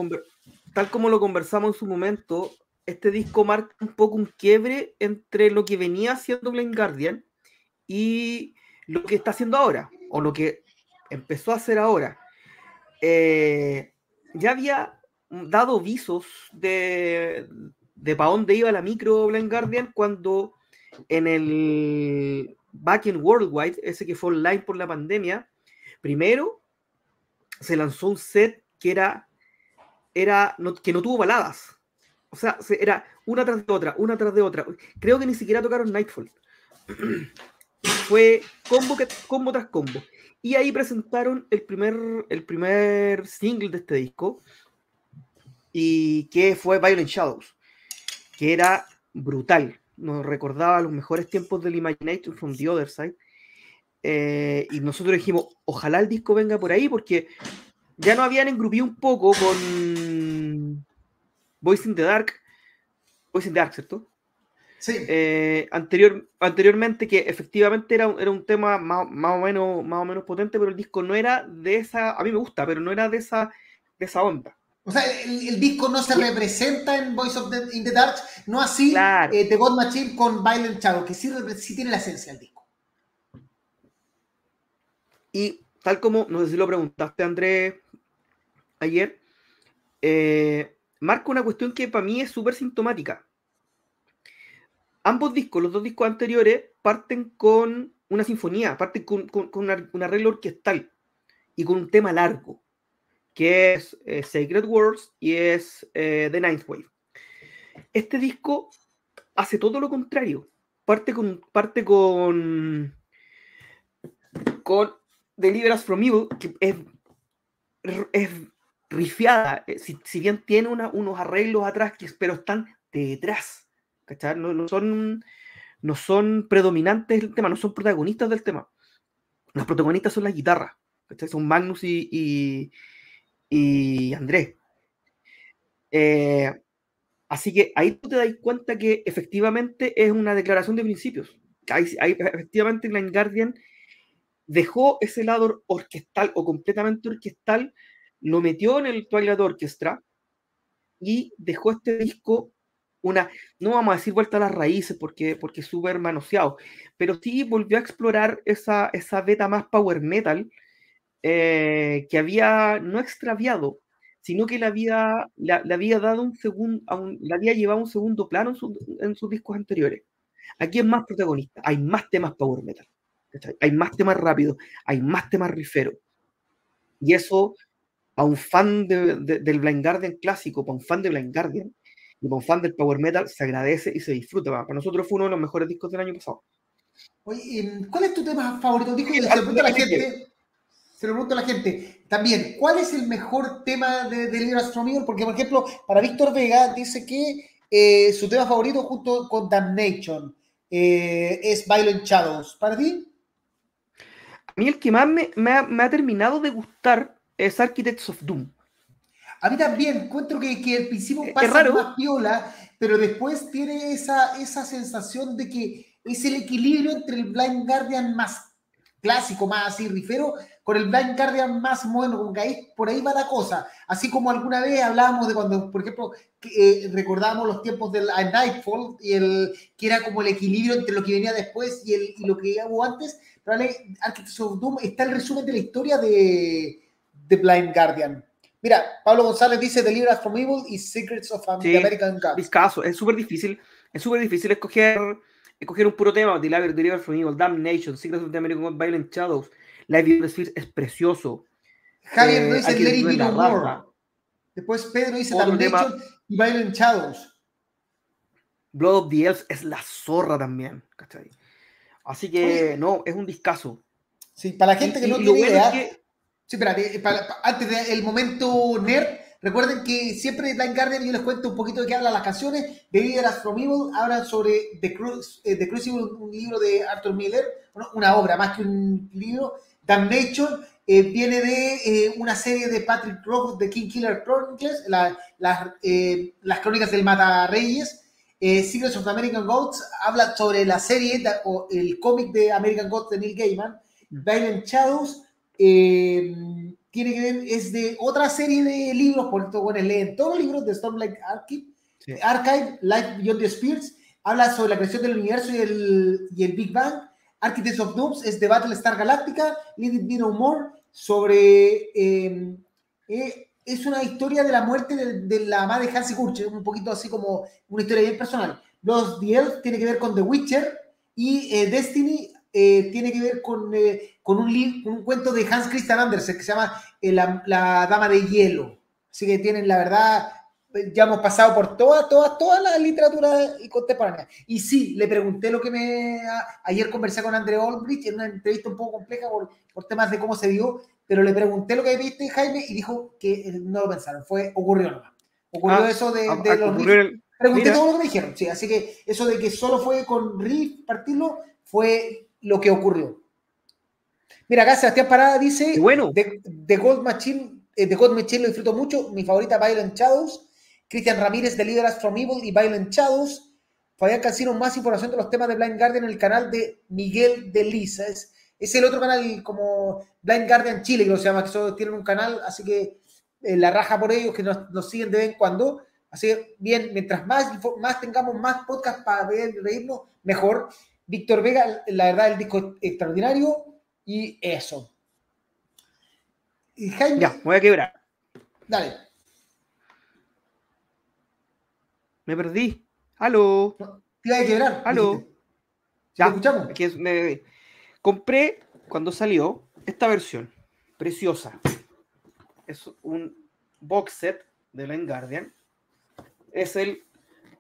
tal como lo conversamos en su momento, este disco marca un poco un quiebre entre lo que venía haciendo Blind Guardian y lo que está haciendo ahora, o lo que empezó a hacer ahora. Eh, ya había dado visos de, de para dónde iba la micro Blind Guardian cuando en el Back in Worldwide, ese que fue online por la pandemia, primero se lanzó un set que era era que no tuvo baladas. O sea, era una tras de otra, una tras de otra. Creo que ni siquiera tocaron Nightfall. Fue combo, combo tras combo. Y ahí presentaron el primer, el primer single de este disco, y que fue Violent Shadows, que era brutal. Nos recordaba los mejores tiempos del Imagination from the Other Side. Eh, y nosotros dijimos, ojalá el disco venga por ahí, porque ya no habían engrupido un poco con Voice in the Dark. Voice in the Dark, ¿cierto? Sí. Eh, anterior, anteriormente, que efectivamente era, era un tema más, o menos, más o menos potente, pero el disco no era de esa. A mí me gusta, pero no era de esa, de esa onda. O sea, el, disco no se representa en Voice of the, in the Dark, no así eh, The God Machine con Violent Shadow, que sí, sí tiene la esencia del disco. Y tal como, no sé si lo preguntaste, Andrés, ayer, eh, marca una cuestión que para mí es súper sintomática. Ambos discos, los dos discos anteriores, parten con una sinfonía, parten con, un arreglo orquestal y con un tema largo, que es eh, Sacred Words y es eh, The Ninth Wave. Este disco hace todo lo contrario. Parte con, parte con, Deliver from Evil, que es, es rifiada, eh, si, bien tiene unos arreglos atrás, que, pero están detrás, No, son, no son predominantes del tema, no son protagonistas del tema. Los protagonistas son las guitarras, Son Magnus y, Andrés. Eh, así que ahí tú te das cuenta que efectivamente es una declaración de principios. Ahí, efectivamente Blind Guardian dejó ese lado orquestal o completamente orquestal lo metió en el Twilight Orchestra y dejó este disco una, no vamos a decir vuelta a las raíces porque, porque es súper manoseado, pero sí volvió a explorar esa, esa beta más power metal eh, que había no extraviado, sino que le había, le, había dado un segundo, le había llevado un segundo plano en, en, sus discos anteriores. Aquí es más protagonista, hay más temas power metal, hay más temas rápidos, hay más temas riferos. Y eso a un fan del Blind Guardian clásico, para un fan de Blind Guardian, Y para un fan del power metal se agradece y se disfruta. Para nosotros fue uno de los mejores discos del año pasado. Oye, ¿cuál es tu tema favorito? Dijo, pregunto a la gente. Se lo pregunto a la gente. También, ¿cuál es el mejor tema de, de Libras from Evil? Porque, por ejemplo, para Víctor Vega dice que eh, su tema favorito junto con Damnation eh, es Violent Shadows. ¿Para ti? A mí el que más me, me, ha, me ha terminado de gustar es Architects of Doom. A mí también encuentro que, que al principio pasa más piola, pero después tiene esa, esa sensación de que es el equilibrio entre el Blind Guardian más clásico, más así rifero, con el Blind Guardian más como que ahí, por ahí va la cosa. Así como alguna vez hablábamos de cuando, por ejemplo, eh, recordábamos los tiempos del Nightfall, y el, que era como el equilibrio entre lo que venía después y, el, y lo que hubo antes. Probablemente Architects of Doom está el resumen de la historia de, de Blind Guardian. Mira, Pablo González dice The from Evil y Secrets of sí, American Gods. Caso. Es súper difícil, es súper difícil escoger, escoger un puro tema. Deliver, Deliver from Evil, Damnation, Secrets of the American Violent Shadows. Life of the Spheres es precioso. Javier eh, dice Let It Be No More. Después Pedro dice Damnation y Violent Shadows. Blood of the Elves es la zorra también. ¿cachai? Así que, Oye. no, es un discazo. Sí, para la gente que Y- no y tiene bueno idea. es que- Sí, espérate, para- para- antes del momento nerd, recuerden que siempre Blind Guardian yo les cuento un poquito de qué hablan las canciones. The Leaders from Evil hablan sobre The, Cru- eh, The Crucible, un libro de Arthur Miller, bueno, una obra más que un libro. Damnation eh, viene de eh, una serie de Patrick Roth de King Killer Chronicles, la- las, eh, las crónicas del Mata Reyes. Eh, Secrets of the American Gods habla sobre la serie da- o el cómic de American Gods de Neil Gaiman. Violent Shadows eh, tiene que ver, es de otra serie de libros, por esto, bueno, leen todos los libros de Stormlight Archive, Sí. Archive, Life Beyond the Spirits, habla sobre la creación del universo y el, y el Big Bang. Architects of Dooms es de Battlestar Galactica, Let It Be No More, sobre... eh, eh, es una historia de la muerte de, de la madre de Hansi Kurch, un poquito así como una historia bien personal. Los The tiene que ver con The Witcher y eh, Destiny eh, tiene que ver con, eh, con, un un cuento de Hans Christian Andersen que se llama eh, la, la Dama de Hielo. Así que tienen, la verdad, ya hemos pasado por toda, toda, toda la literatura contemporánea. Y sí, le pregunté lo que me... a- ayer conversé con André Olbrich en una entrevista un poco compleja por, por temas de cómo se dio, pero le pregunté lo que viste, Jaime, y dijo que eh, no lo pensaron, fue ocurrió nomás. Ocurrió Ah, eso de, Ah, de ah, los el- Pregunté Mira. todo lo que me dijeron, sí, así que eso de que solo fue con Riff partirlo fue lo que ocurrió. Mira, acá Sebastián Parada dice, bueno. The, The Gold Machine, eh, The Gold Machine lo disfruto mucho, mi favorita Violent Shadows, Cristian Ramírez de Us from Evil y Violent Shadows, Fabián Cancino, más información de los temas de Blind Guardian en el canal de Miguel de Lisa, es, es el otro canal como Blind Guardian Chile, que se llama, que solo tienen un canal, así que eh, la raja por ellos, que nos, nos siguen de vez en cuando. Así que, bien, mientras más, más tengamos más podcast para ver, reírnos, mejor. Víctor Vega, la verdad, el disco es extraordinario y eso. Y Jaime, Ya, voy a quebrar. dale. Me perdí. Aló. Te iba a quebrar. Aló. dijiste. Ya, ¿Te escuchamos? aquí es- me- compré cuando salió esta versión preciosa. Es un box set de Blind Guardian. Es el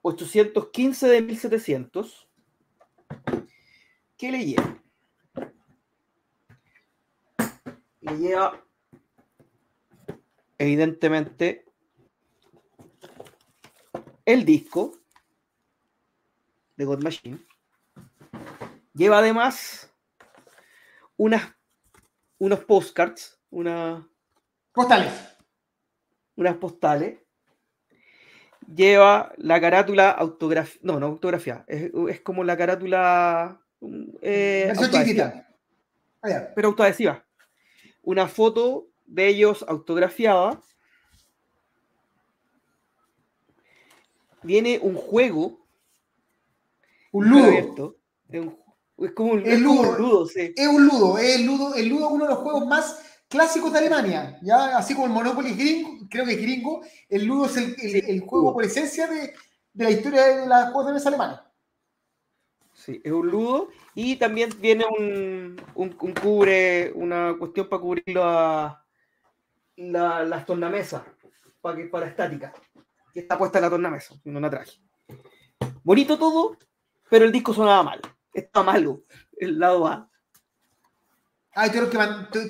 815 de 1700. ¿Qué le lleva? Le lleva, evidentemente, el disco de God Machine. Lleva además unas, unos postcards, una, Postales. unas postales. Lleva la carátula autografía, no, no autografía, es, es como la carátula mm, eh, Versión autoadhesiva, chiquitita. Ah, pero autoadhesiva. Una foto de ellos autografiada. Viene un juego Un ludo. abierto. Es, un- es como un, como un ludo. sí. Es un ludo, es el ludo, el ludo es uno de los juegos más clásicos de Alemania, ya así como el Monopoly gringo, creo que es gringo, el ludo es el, el- Sí, el juego por esencia de, de la historia de los juegos de mesa alemanes. Sí, es un ludo. Y también viene un, un, un cubre, una cuestión para cubrir la, la- las tornamesas, para, para estática. Que está puesta en la tornamesa, no la traje. Bonito todo, pero el disco sonaba mal. Estaba malo, el lado A. Ah, pero, que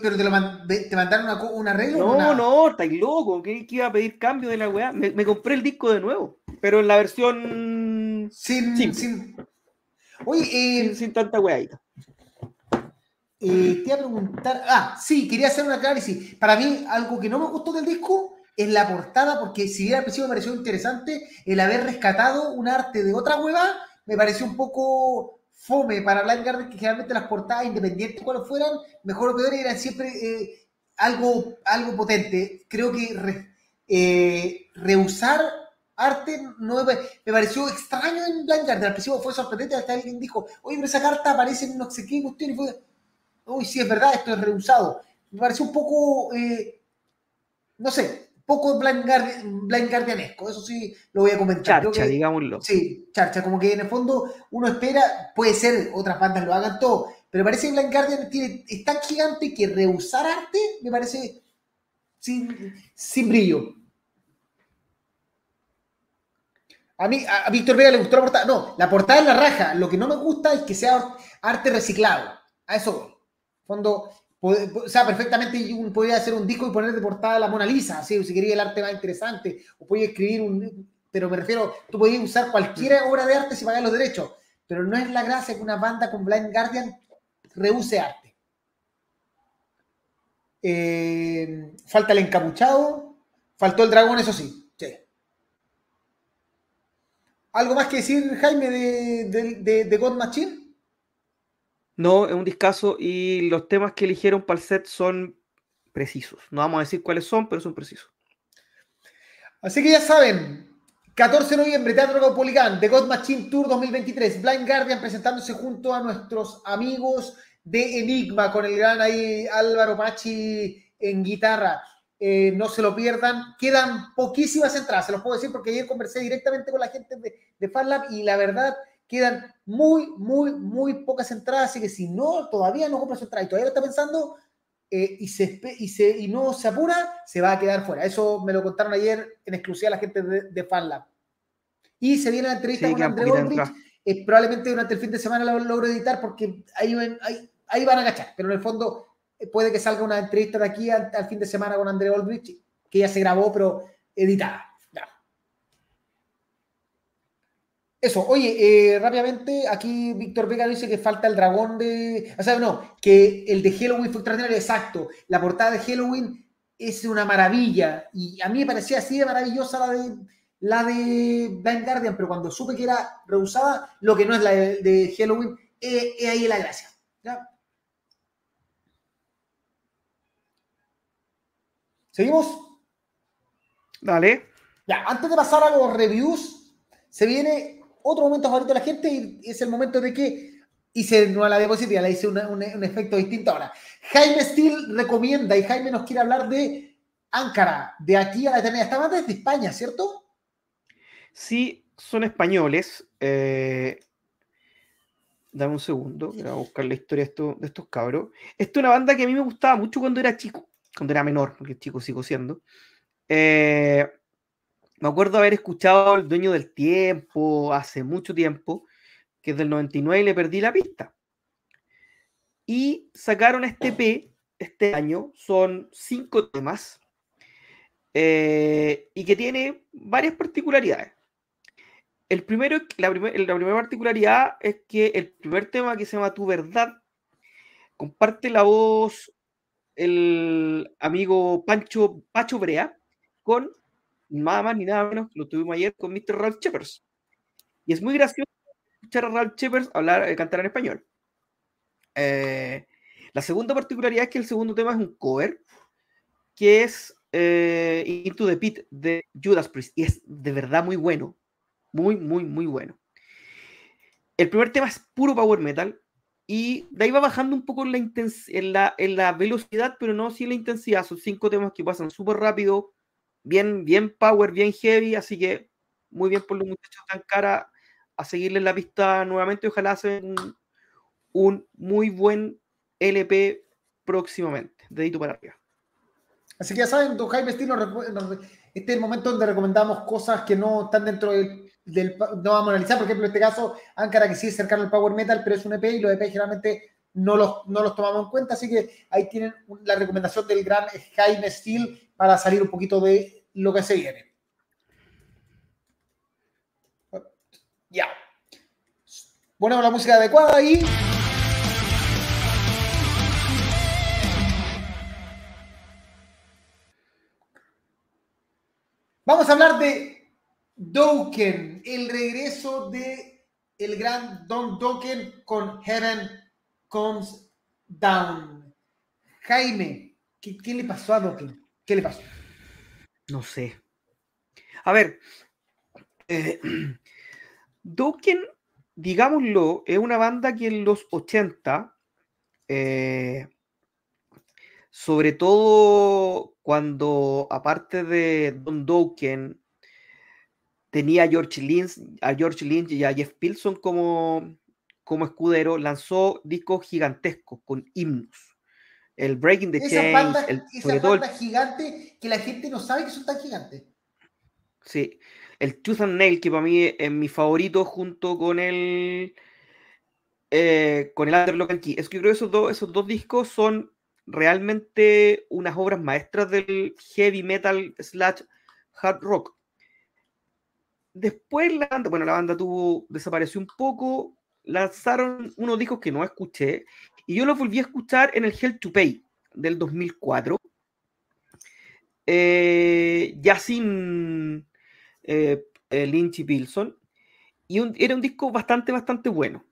pero te, lo te mandaron una, una arreglo. No, no, estáis loco. ¿Qué, iba a pedir cambio de la weá? Me, compré el disco de nuevo, pero en la versión. Sin. sin... Oye, eh, sin, tanta weá. Eh, te iba a preguntar. Ah, sí, quería hacer un análisis. Para mí, algo que no me gustó del disco es la portada, porque si bien al principio me pareció interesante el haber rescatado un arte de otra hueva, me pareció un poco fome para Blind Guardian, que generalmente las portadas, independientes cuáles fueran, mejor o peor, eran siempre eh, algo, algo potente. Creo que eh, rehusar arte no me, pareció extraño en Blind Guardian. Al principio fue sorprendente hasta alguien dijo, oye, pero esa carta aparece en no sé y fue, uy, sí, es verdad, esto es rehusado. Me pareció un poco, eh, no sé, poco Blind, Guardianesco, eso sí lo voy a comentar. Charcha, digámoslo. Sí, charcha, como que en el fondo uno espera, puede ser, otras bandas lo hagan todo, pero parece que Blind Guardian tiene, es tan gigante que rehusar arte me parece sin, sin brillo. A mí, a Víctor Vega le gustó la portada. No, la portada es la raja. Lo que no me gusta es que sea arte reciclado. A eso voy. Fondo, o sea, perfectamente podría hacer un disco y poner de portada la Mona Lisa, ¿sí? si quería el arte más interesante, o podía escribir un... Pero me refiero, tú podías usar cualquier obra de arte si pagas los derechos, pero no es la gracia que una banda con Blind Guardian rehúse arte. Eh, falta el encapuchado, faltó el dragón, eso sí. sí. ¿Algo más que decir, Jaime, de, de, de God Machine? No, es un discazo y los temas que eligieron para el set son precisos. No vamos a decir cuáles son, pero son precisos. Así que ya saben, 14 de noviembre, Teatro Caupolicán, The God Machine Tour 2023, Blind Guardian presentándose junto a nuestros amigos de Enigma, con el gran ahí Álvaro Pachi en guitarra. Eh, no se lo pierdan. Quedan poquísimas entradas, se los puedo decir porque ayer conversé directamente con la gente de, de FanLab y la verdad quedan muy, muy, muy pocas entradas, así que si no, todavía no compra su entrada y todavía lo está pensando eh, y, se, y, se, y no se apura, se va a quedar fuera. Eso me lo contaron ayer en exclusiva la gente de, de FanLab. Y se viene la entrevista con André Olbrich. Eh, probablemente durante el fin de semana lo logro editar porque ahí, ahí, ahí van a agachar, pero en el fondo eh, puede que salga una entrevista de aquí al, al fin de semana con André Olbrich, que ya se grabó, pero editada. Eso, oye, eh, rápidamente, aquí Víctor Vega dice que falta el dragón de. O sea, no, que el de Halloween fue extraordinario, exacto. La portada de Halloween es una maravilla. Y a mí me parecía así de maravillosa la de la de Blind Guardian, pero cuando supe que era rehusada, lo que no es la de, Halloween, es ahí la gracia. ¿Seguimos? Dale. Ya, antes de pasar a los reviews, se viene otro momento favorito de la gente y es el momento de que hice no a la diapositiva, le hice un, efecto distinto ahora. Jaime Steele recomienda y Jaime nos quiere hablar de Ankara, de aquí a la eternidad. Esta banda de España, ¿cierto? Sí, son españoles. Eh, dame un segundo, voy a buscar la historia de, esto, de estos cabros. Esta es una banda que a mí me gustaba mucho cuando era chico, cuando era menor, porque chico sigo siendo. Eh, me acuerdo haber escuchado El Dueño del Tiempo hace mucho tiempo, que es del 99 y le perdí la pista. Y sacaron este P este año, son cinco temas, eh, y que tiene varias particularidades. El primero, la, la primera particularidad es que el primer tema que se llama Tu Verdad comparte la voz el amigo Pancho Pacho Brea con nada más ni nada menos, lo tuvimos ayer con Mr. Ralph Shepers. Y es muy gracioso escuchar a Ralph Shepers hablar, eh, cantar en español. Eh, la segunda particularidad es que el segundo tema es un cover, que es eh, Into the Pit de Judas Priest, y es de verdad muy bueno, muy, muy, muy bueno. El primer tema es puro power metal, y de ahí va bajando un poco en la, en la, en la velocidad, pero no en la intensidad. Son cinco temas que pasan súper rápido, bien, bien power, bien heavy, así que muy bien por los muchachos tan cara a seguirle la pista nuevamente. Ojalá hacen un, muy buen LP próximamente. Dedito para arriba. Así que ya saben, don Jaime Steel, este es el momento donde recomendamos cosas que no están dentro del, no vamos a analizar, por ejemplo, en este caso, Ankara que sí es cercano al Power Metal, pero es un EP y los EP generalmente no los, no los tomamos en cuenta, así que ahí tienen la recomendación del gran Jaime Steel para salir un poquito de lo que se viene. Ya. Ponemos la música adecuada y Vamos a hablar de Doken, el regreso de el gran Don Doken con Heaven Comes Down. Jaime, ¿qué, le pasó a Doken? ¿Qué le pasó? No sé. A ver, eh, Doken, digámoslo, es una banda que en los 80 eh, sobre todo cuando, aparte de Don Dokken, tenía a George Lynch, a George Lynch y a Jeff Pilson como, como escudero, lanzó discos gigantescos con himnos. El Breaking the Chains, el, esa gigante que la gente no sabe que son tan gigantes. Sí, el Tooth and Nail, que para mí es mi favorito junto con el eh, con el Underlock Key. Es que creo que esos dos, esos dos discos son realmente unas obras maestras del heavy metal slash hard rock. Después la banda, bueno, la banda tuvo, desapareció un poco, lanzaron unos discos que no escuché y yo los volví a escuchar en el Hell to Pay del 2004, eh, ya sin eh, eh, Lynch y Pilson, y era un disco bastante, bastante bueno.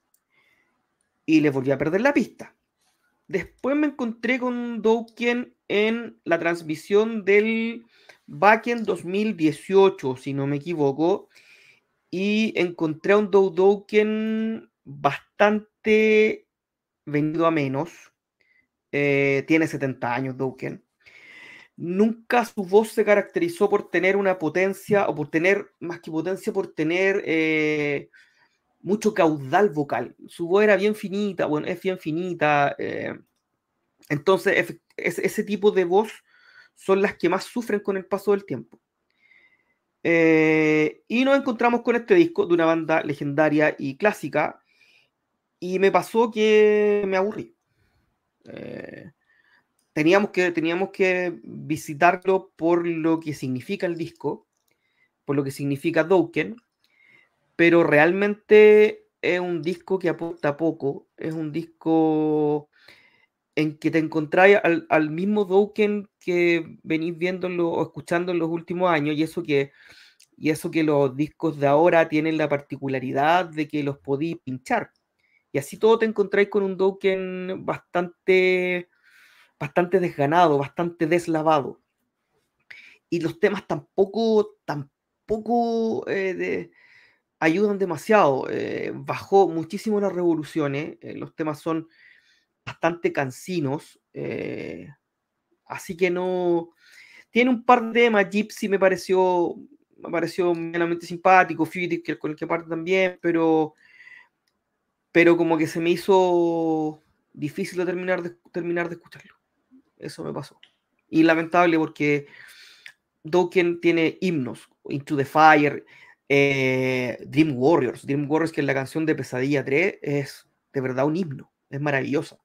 Y les volví a perder la pista. Después me encontré con Dokken en la transmisión del Backend 2018, si no me equivoco, y encontré a un Dokken bastante venido a menos. Eh, tiene 70 años Dokken. Nunca su voz se caracterizó por tener una potencia, o por tener, más que potencia, por tener eh, mucho caudal vocal. Su voz era bien finita, bueno, es bien finita. Eh, entonces, ese tipo de voz son las que más sufren con el paso del tiempo. Eh, y nos encontramos con este disco de una banda legendaria y clásica. Y me pasó que me aburrí. Eh, teníamos, que, teníamos que visitarlo por lo que significa el disco, por lo que significa Dokken, pero realmente es un disco que aporta poco, es un disco en que te encontráis al, mismo Dokken que venís viéndolo o escuchando en los últimos años, y eso que, y eso que los discos de ahora tienen la particularidad de que los podéis pinchar. Y así todo te encontráis con un Dokken bastante, bastante desganado, bastante deslavado. Y los temas tampoco, tampoco eh, de, ayudan demasiado. Eh, bajó muchísimo las revoluciones. Eh, los temas son bastante cansinos. Eh, así que no. Tiene un par de temas. Gypsy me pareció. Me pareció medianamente simpático. Que con el que parte también. Pero. Pero como que se me hizo difícil de terminar de, terminar de escucharlo. Eso me pasó. Y lamentable porque Dokken tiene himnos. Into the Fire eh, Dream Warriors, Dream Warriors, que es la canción de Pesadilla 3, es de verdad un himno, es maravillosa.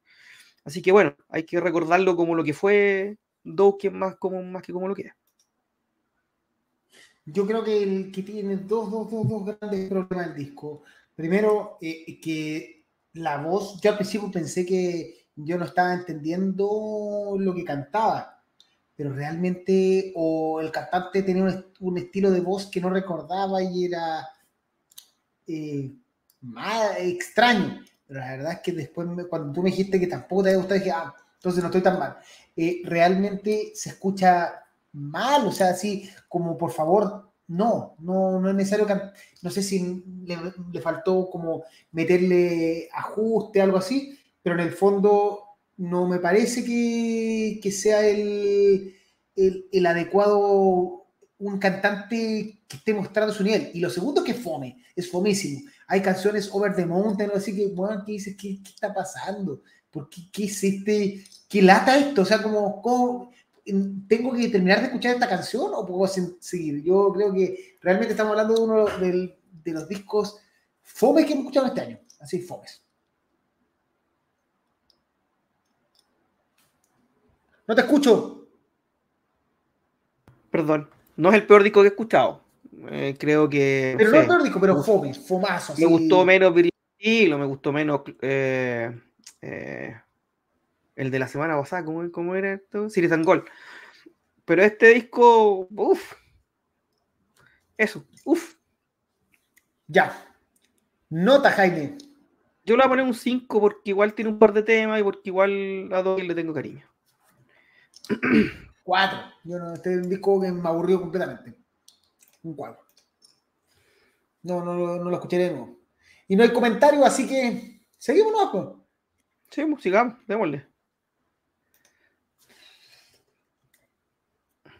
Así que bueno, hay que recordarlo como lo que fue Dokken más, como, más que como lo que es. Yo creo que el que tiene dos, dos, dos, dos grandes problemas el disco. Primero, eh, que la voz, yo al principio pensé que yo no estaba entendiendo lo que cantaba pero realmente o el cantante tenía un, estilo de voz que no recordaba y era eh, más extraño. Pero la verdad es que después, cuando tú me dijiste que tampoco te había gustado, dije, ah, entonces no estoy tan mal. Eh, realmente se escucha mal, o sea, así como por favor, no, no, no es necesario, no sé si le, faltó como meterle ajuste, algo así, pero en el fondo no me parece que, sea el, el, adecuado un cantante que esté mostrando su nivel. Y lo segundo es que fome, es fomísimo. Hay canciones over the mountain, así que, bueno, ¿qué dices? ¿Qué, está pasando? ¿Por qué, qué es este? ¿Qué lata esto? O sea, como, ¿tengo que terminar de escuchar esta canción o puedo seguir? Yo creo que realmente estamos hablando de uno de los discos fomes que hemos escuchado este año. Así, fomes. No te escucho. Perdón, no es el peor disco que he escuchado. Eh, creo que. Pero no, es el peor disco, pero fomes, fomazo. Me gustó menos Virgil, me gustó menos. Eh, eh, el de la semana pasada, ¿cómo, cómo era esto? Series and Gold. Pero este disco, uff. Eso, uff. Ya. Nota, Jaime. Yo le voy a poner un 5 porque igual tiene un par de temas y porque igual a dos le tengo cariño. 4. Yo no, este es un disco que me aburrió completamente. Un 4. No, no, no, lo de nuevo. Y no hay comentario, así que seguimos, ¿no? Sí, pues, sigamos, démosle.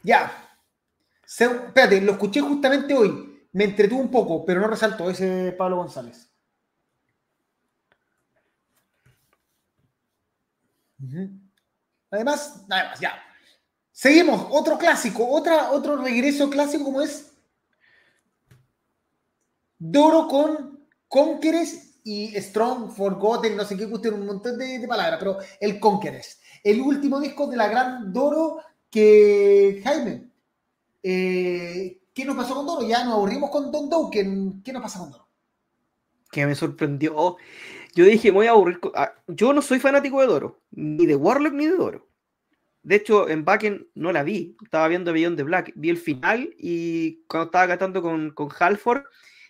Ya. espérate, lo escuché justamente hoy. Me entretuvo un poco, pero no resaltó ese Pablo González. Además, nada más, ya. Seguimos, otro clásico, otra, otro regreso clásico como es Doro con Conquerors y Strong, Forgotten, no sé qué, guste un montón de, de palabras, pero el Conquerors. El último disco de la gran Doro que Jaime, eh, ¿qué nos pasó con Doro? Ya nos aburrimos con Don Dow, ¿qué, nos pasa con Doro? Que me sorprendió. Yo dije, voy a aburrir. Ah, yo no soy fanático de Doro, ni de Warlock ni de Doro. De hecho, en Backen no la vi. Estaba viendo Beyond de Black. Vi el final y cuando estaba cantando con, con Halford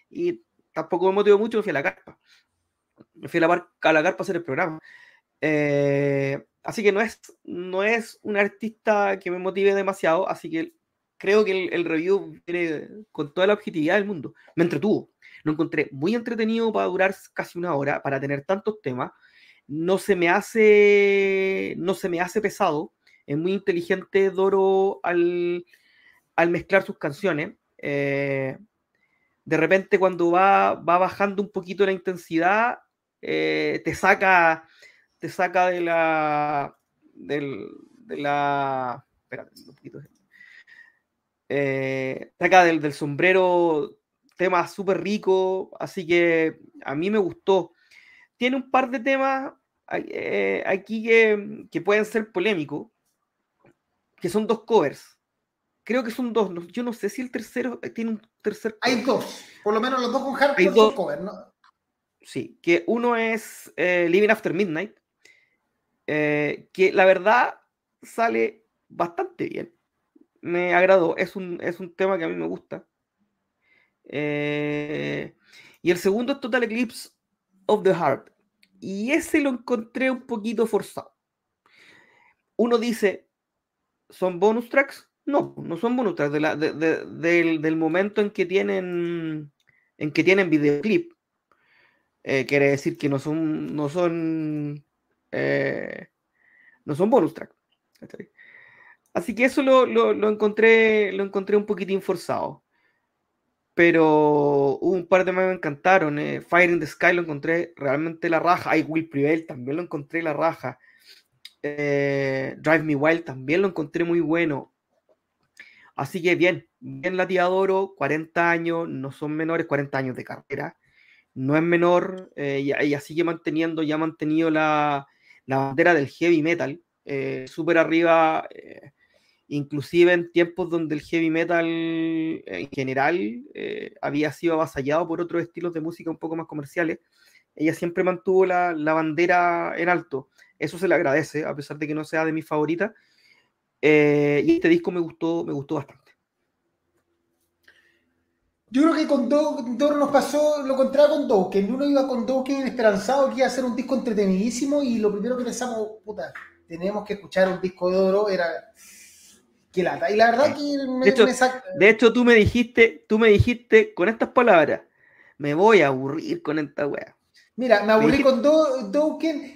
y tampoco me motivó mucho, me fui a la carpa. Me fui a la, a la carpa a hacer el programa. Eh, así que no es, no es un artista que me motive demasiado, así que creo que el, review viene con toda la objetividad del mundo. Me entretuvo, lo encontré muy entretenido para durar casi una hora, para tener tantos temas. No se me hace, no se me hace pesado. Es muy inteligente Doro al, mezclar sus canciones. Eh, de repente cuando va, va bajando un poquito la intensidad, eh, te saca te saca de la. Del, de la. Espérate, un poquito. Eh, saca del, del sombrero temas súper ricos, así que a mí me gustó. Tiene un par de temas eh, aquí que, que, pueden ser polémicos, que son dos covers. Creo que son dos. yo no sé si el tercero eh, tiene un tercer. Hay dos, por lo menos los dos con hardcore son covers, ¿no? Sí, que uno es Living After Midnight, eh, que la verdad sale bastante bien. Me agradó, es un, es un tema que a mí me gusta. Eh, y el segundo es Total Eclipse of the Heart. Y ese lo encontré un poquito forzado. Uno dice, ¿son bonus tracks? No, no son bonus tracks. del, momento en que tienen en que tienen videoclip. Eh, quiere decir que no son, no son eh, no son bonus track. Así que eso lo, encontré, lo encontré un poquitín forzado. Pero un par de más me encantaron. Eh, Fire in the Sky lo encontré realmente la raja. I Will Prevail también lo encontré la raja. Eh, Drive Me Wild también lo encontré muy bueno. Así que bien, bien Latiadoro, 40 años, no son menores, 40 años de carrera. No es menor y, y, sigue manteniendo, ya ha mantenido la, la bandera del heavy metal, eh, súper arriba, eh, inclusive en tiempos donde el heavy metal en general eh, había sido avasallado por otros estilos de música un poco más comerciales, ella siempre mantuvo la, bandera en alto. Eso se le agradece, a pesar de que no sea de mis favoritas. y este disco me gustó, me gustó bastante. Yo creo que con Doro nos pasó lo contrario con Do, que uno iba con que esperanzado que iba a ser un disco entretenidísimo y lo primero que pensamos, puta, tenemos que escuchar un disco de Doro, era que lata. Y la verdad que me, de hecho, de hecho tú me dijiste, tú me dijiste con estas palabras, me voy a aburrir con esta wea. Mira, me aburrí con Do,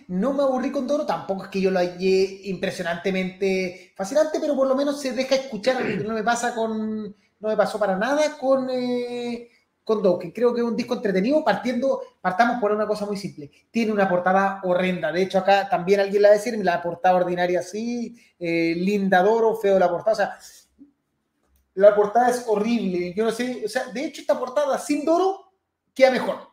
no me aburrí con Doro, tampoco es que yo lo hallé impresionantemente fascinante, pero por lo menos se deja escuchar, algo que no me pasa con no me pasó para nada con, eh, con Dokken. Creo que es un disco entretenido, partiendo, partamos por una cosa muy simple. Tiene una portada horrenda. De hecho, acá también alguien la va a decir, la portada ordinaria así, eh, linda Doro, feo la portada. O sea, la portada es horrible. Yo no sé, o sea, de hecho, esta portada sin Doro queda mejor.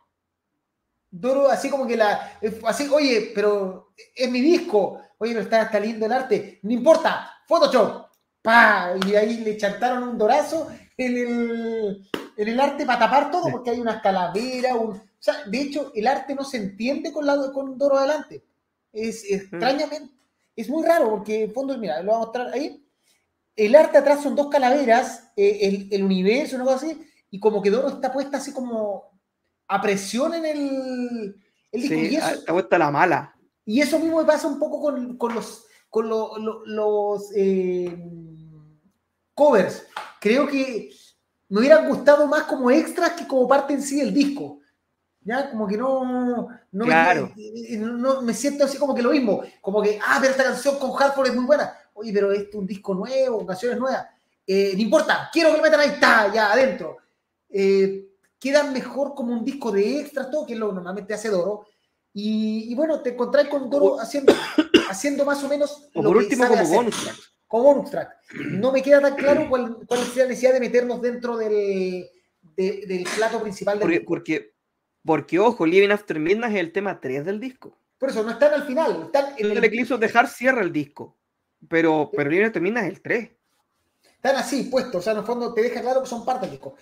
Doro, así como que la. Así, oye, pero es mi disco. Oye, pero está, está lindo el arte. No importa, Photoshop. ¡Pah! Y ahí le chantaron un dorazo en el, en el arte para tapar todo, porque hay unas calaveras. Un, o sea, de hecho, el arte no se entiende con, la, con Doro adelante. Es Mm. extrañamente. Es muy raro, porque en fondo, mira, lo voy a mostrar ahí. El arte atrás son dos calaveras, eh, el, el universo, una cosa así, y como que Doro está puesta así como a presión en el, el disco. Sí, y, eso, ah, está puesta la mala. y eso mismo me pasa un poco con, con los, con lo- lo- los eh, covers. Creo que me hubieran gustado más como extras que como parte en sí del disco. Ya, como que no, no, Claro. me, no- me siento así como que lo mismo. Como que, ah, pero esta canción con Hardcore es muy buena. Oye, pero esto es un disco nuevo, canciones nuevas. Eh, no importa, quiero que lo metan ahí, está, ya adentro. Eh, quedan mejor como un disco de extras, todo, que es lo que normalmente hace Doro. Y, y bueno, te encontrás con Doro haciendo, haciendo más o menos. O lo por que último, sabe como hacer bonus track. como bonus track. No me queda tan claro cuál, cuál es la necesidad de meternos dentro del, de- del plato principal del Porque, disco. porque, porque, ojo, Living After Midnight es el tema 3 del disco. Por eso, no están al final, están en El, el, Eclipse the Heart cierra el disco. Pero, pero Living After Midnight es el 3. están así puestos, o sea, en el fondo te deja claro que son parte del disco.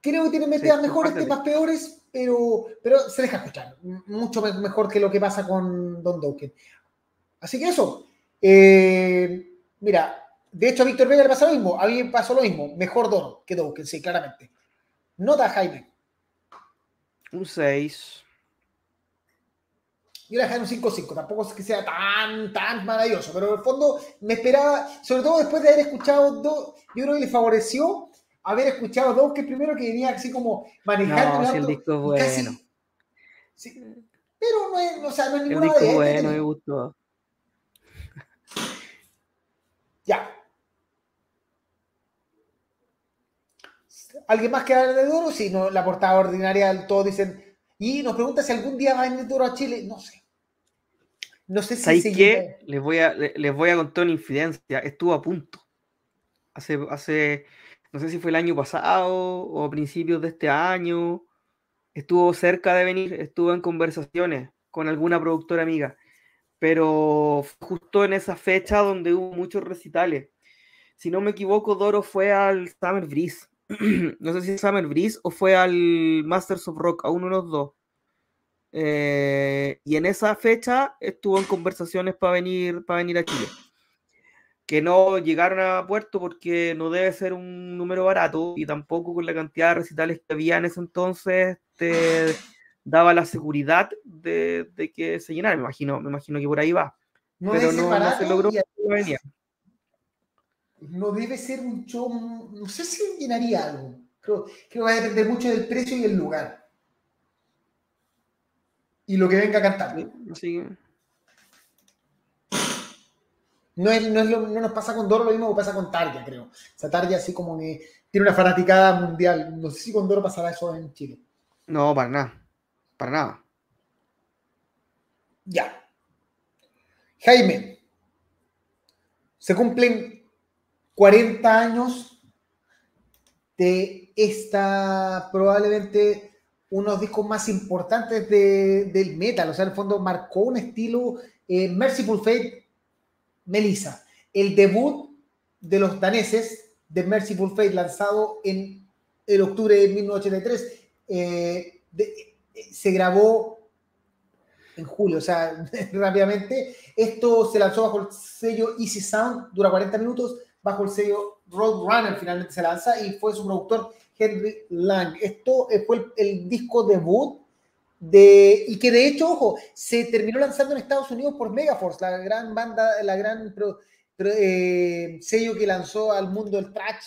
Creo que tienen metidas son mejores, temas peores, pero, pero se deja escuchar. Mucho me- mejor que lo que pasa con Don Dokken. Así que eso. Eh, mira, de hecho a Víctor Vega le pasa lo mismo. A mí me pasó lo mismo. Mejor Dono que Dokken, sí, claramente. Nota Jaime. Un 6. Yo la dejé en un 5-5, tampoco es que sea tan, tan maravilloso, pero en el fondo me esperaba, sobre todo después de haber escuchado dos, yo creo que le favoreció haber escuchado dos, que primero que venía así como manejando No, el si el disco es casi- bueno. sí, pero no es, o sea, no es El ninguna disco de bueno, me gustó. Ya. ¿Alguien más que hablar de Duro? Sí, no, la portada ordinaria, todos dicen. Y nos pregunta si algún día va a venir Duro a Chile. No sé. No sé si ¿Sabéis se qué? Les voy, a, le- les voy a contar una infidencia. Estuvo a punto. Hace, hace, no sé si fue el año pasado o a principios de este año. Estuvo cerca de venir, estuvo en conversaciones con alguna productora amiga. Pero justo en esa fecha donde hubo muchos recitales. Si no me equivoco, Doro fue al Summer Breeze. no sé si Summer Breeze o fue al Masters of Rock, a uno de los dos. Eh, y en esa fecha estuvo en conversaciones para venir, para venir a Chile. Que no llegaron a puerto porque no debe ser un número barato y tampoco con la cantidad de recitales que había en ese entonces te daba la seguridad de, de que se llenara. Me imagino, me imagino que por ahí va. No pero debe ser no, no se logró. y no venía. no debe ser un show, no sé si llenaría algo. Creo, creo que va a depender mucho del precio y el lugar. Y lo que venga a cantar. Sí, No, es, no, es lo- no nos pasa con Doro lo mismo que pasa con Tarja, creo. O sea, Tarja así como que tiene una fanaticada mundial. No sé si con Doro pasará eso en Chile. No, para nada. Para nada. Ya. Jaime, se cumplen 40 años de esta, probablemente uno de los discos más importantes de- del metal. O sea, en el fondo marcó un estilo eh, Merciful Fate, Melissa. El debut de los daneses de Merciful Fate, lanzado en el octubre de 1983, eh, de- eh, se grabó en julio, o sea, rápidamente. Esto se lanzó bajo el sello Easy Sound, dura 40 minutos, bajo el sello Roadrunner finalmente se lanza y fue su productor Henry Lang. Esto eh, fue el disco debut de, y que de hecho, ojo, se terminó lanzando en Estados Unidos por Megaforce, la gran banda, la gran pro- eh, sello que lanzó al mundo el thrash.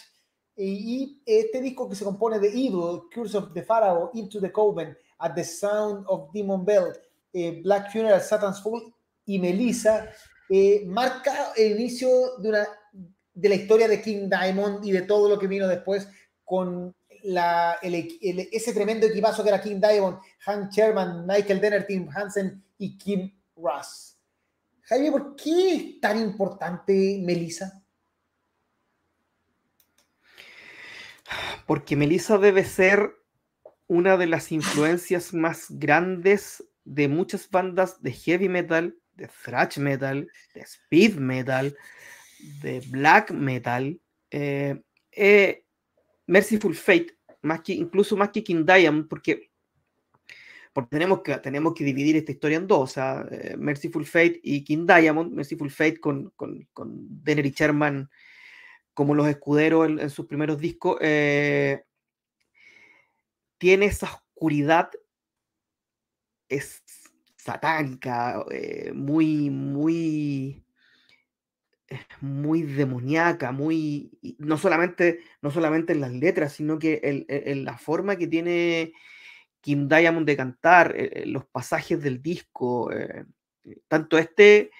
Y, y este disco que se compone de Evil, Curse of the Pharaoh, Into the Coven, At the Sound of Demon Bell, eh, Black Funeral, Satan's Fall y Melissa, eh, marca el inicio de, una, de la historia de King Diamond y de todo lo que vino después con ese tremendo equipazo que era King Diamond, Hank Sherman, Michael Denner, Tim Hansen y Kim Ross. Jaime, ¿por qué es tan importante Melissa? Porque Melissa debe ser una de las influencias más grandes de muchas bandas de heavy metal, de thrash metal, de speed metal, de black metal. Eh, eh, Merciful Fate, incluso más que King Diamond, porque, porque tenemos, que, tenemos que dividir esta historia en dos, o sea, eh, Merciful Fate y King Diamond, Merciful Fate con, con, con Denner y Sherman como los escuderos en, sus primeros discos, tiene esa oscuridad es satánica, muy, muy muy demoníaca, muy, no solamente, no solamente en las letras, sino que en, la forma que tiene Kim Diamond de cantar, eh, eh, los pasajes del disco, eh, tanto este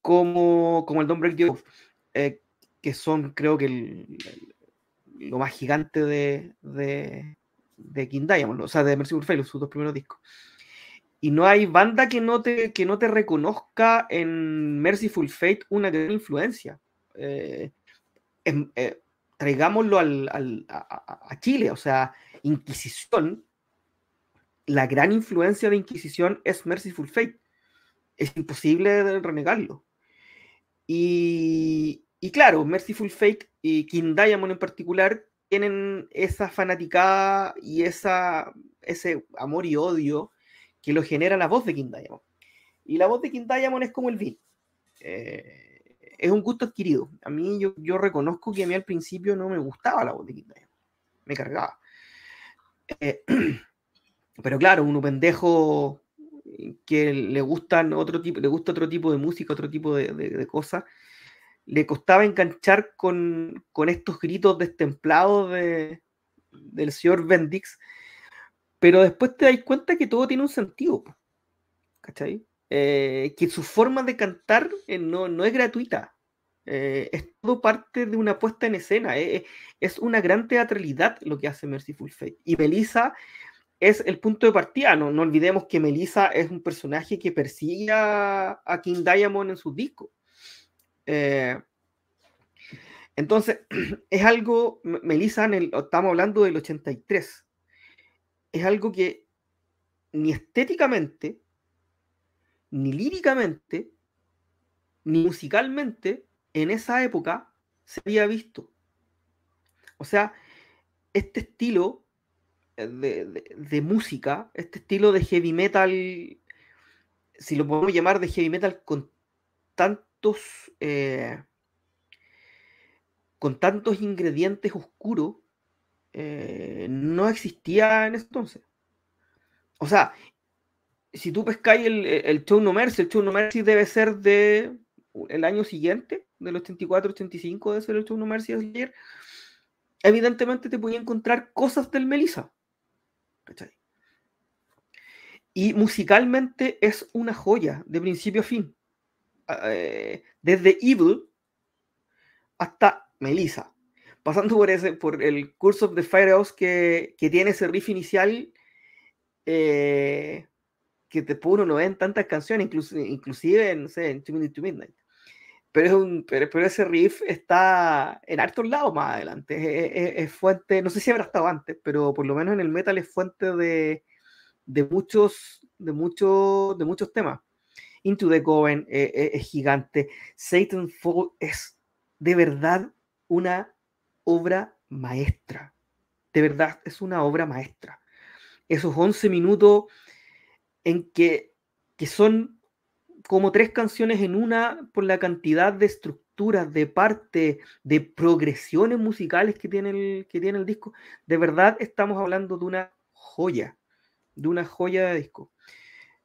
como, como el Don't Break the que son creo que lo más gigante de, de, de King Diamond, o sea, de Mercy Fate, sus dos primeros discos y no hay banda que no te, que no te reconozca en Merciful Fate una gran influencia. Eh, eh, traigámoslo a, Chile, o sea, Inquisición, la gran influencia de Inquisición es Merciful Fate. Es imposible renegarlo. Y, y claro, Merciful Fate y King Diamond en particular tienen esa fanaticada y esa, ese amor y odio que lo genera la voz de King Diamond. Y la voz de King Diamond es como el vino. Eh, es un gusto adquirido. A mí yo, yo, reconozco que a mí al principio no me gustaba la voz de King Diamond. Me cargaba. Eh, pero claro, uno pendejo que le gustan otro tipo, le gusta otro tipo de música, otro tipo de, de, cosas, le costaba enganchar con, con estos gritos destemplados de, del señor Bendix pero después te das cuenta que todo tiene un sentido. ¿Cachai? Eh, que su forma de cantar eh, no, no, es gratuita. Eh, es todo parte de una puesta en escena. es una gran teatralidad lo que hace Merciful Fate. Y Melissa es el punto de partida. No, no olvidemos que Melissa es un personaje que persigue a, King Diamond en sus discos. entonces, es algo, Melissa, estamos hablando del 83 es algo que ni estéticamente, ni líricamente, ni musicalmente en esa época se había visto. O sea, este estilo eh, de, música, este estilo de heavy metal, si lo podemos llamar de heavy metal con tantos, eh, con tantos ingredientes oscuros, eh, no existía en ese entonces. O sea, si tú pescáis el, el Show No Mercy, el Show No Mercy debe ser de el año siguiente, del 84-85 debe ser el Show No Mercy de ayer, evidentemente te podía encontrar cosas del Melissa. Y musicalmente es una joya, de principio a fin. Ah, eh, desde Evil hasta Melissa pasando por ese, por el Curse of the Firehouse que, que tiene ese riff inicial eh, que te pone no en tantas canciones, inclusive, inclusive no sé, en Two Minutes to Midnight. Pero, es un, pero, ese riff está en hartos lados más adelante. Es, fuente, no sé si habrá estado antes, pero por lo menos en el metal es fuente de, de muchos, de, muchos, de muchos temas. Into the Coven eh, eh, es gigante. Satan Fall es de verdad una obra maestra. De verdad, es una obra maestra. Esos 11 minutos en que, que son como tres canciones en una por la cantidad de estructuras, de parte, de progresiones musicales que tiene el, que tiene el disco. De verdad estamos hablando de una joya, de una joya de disco.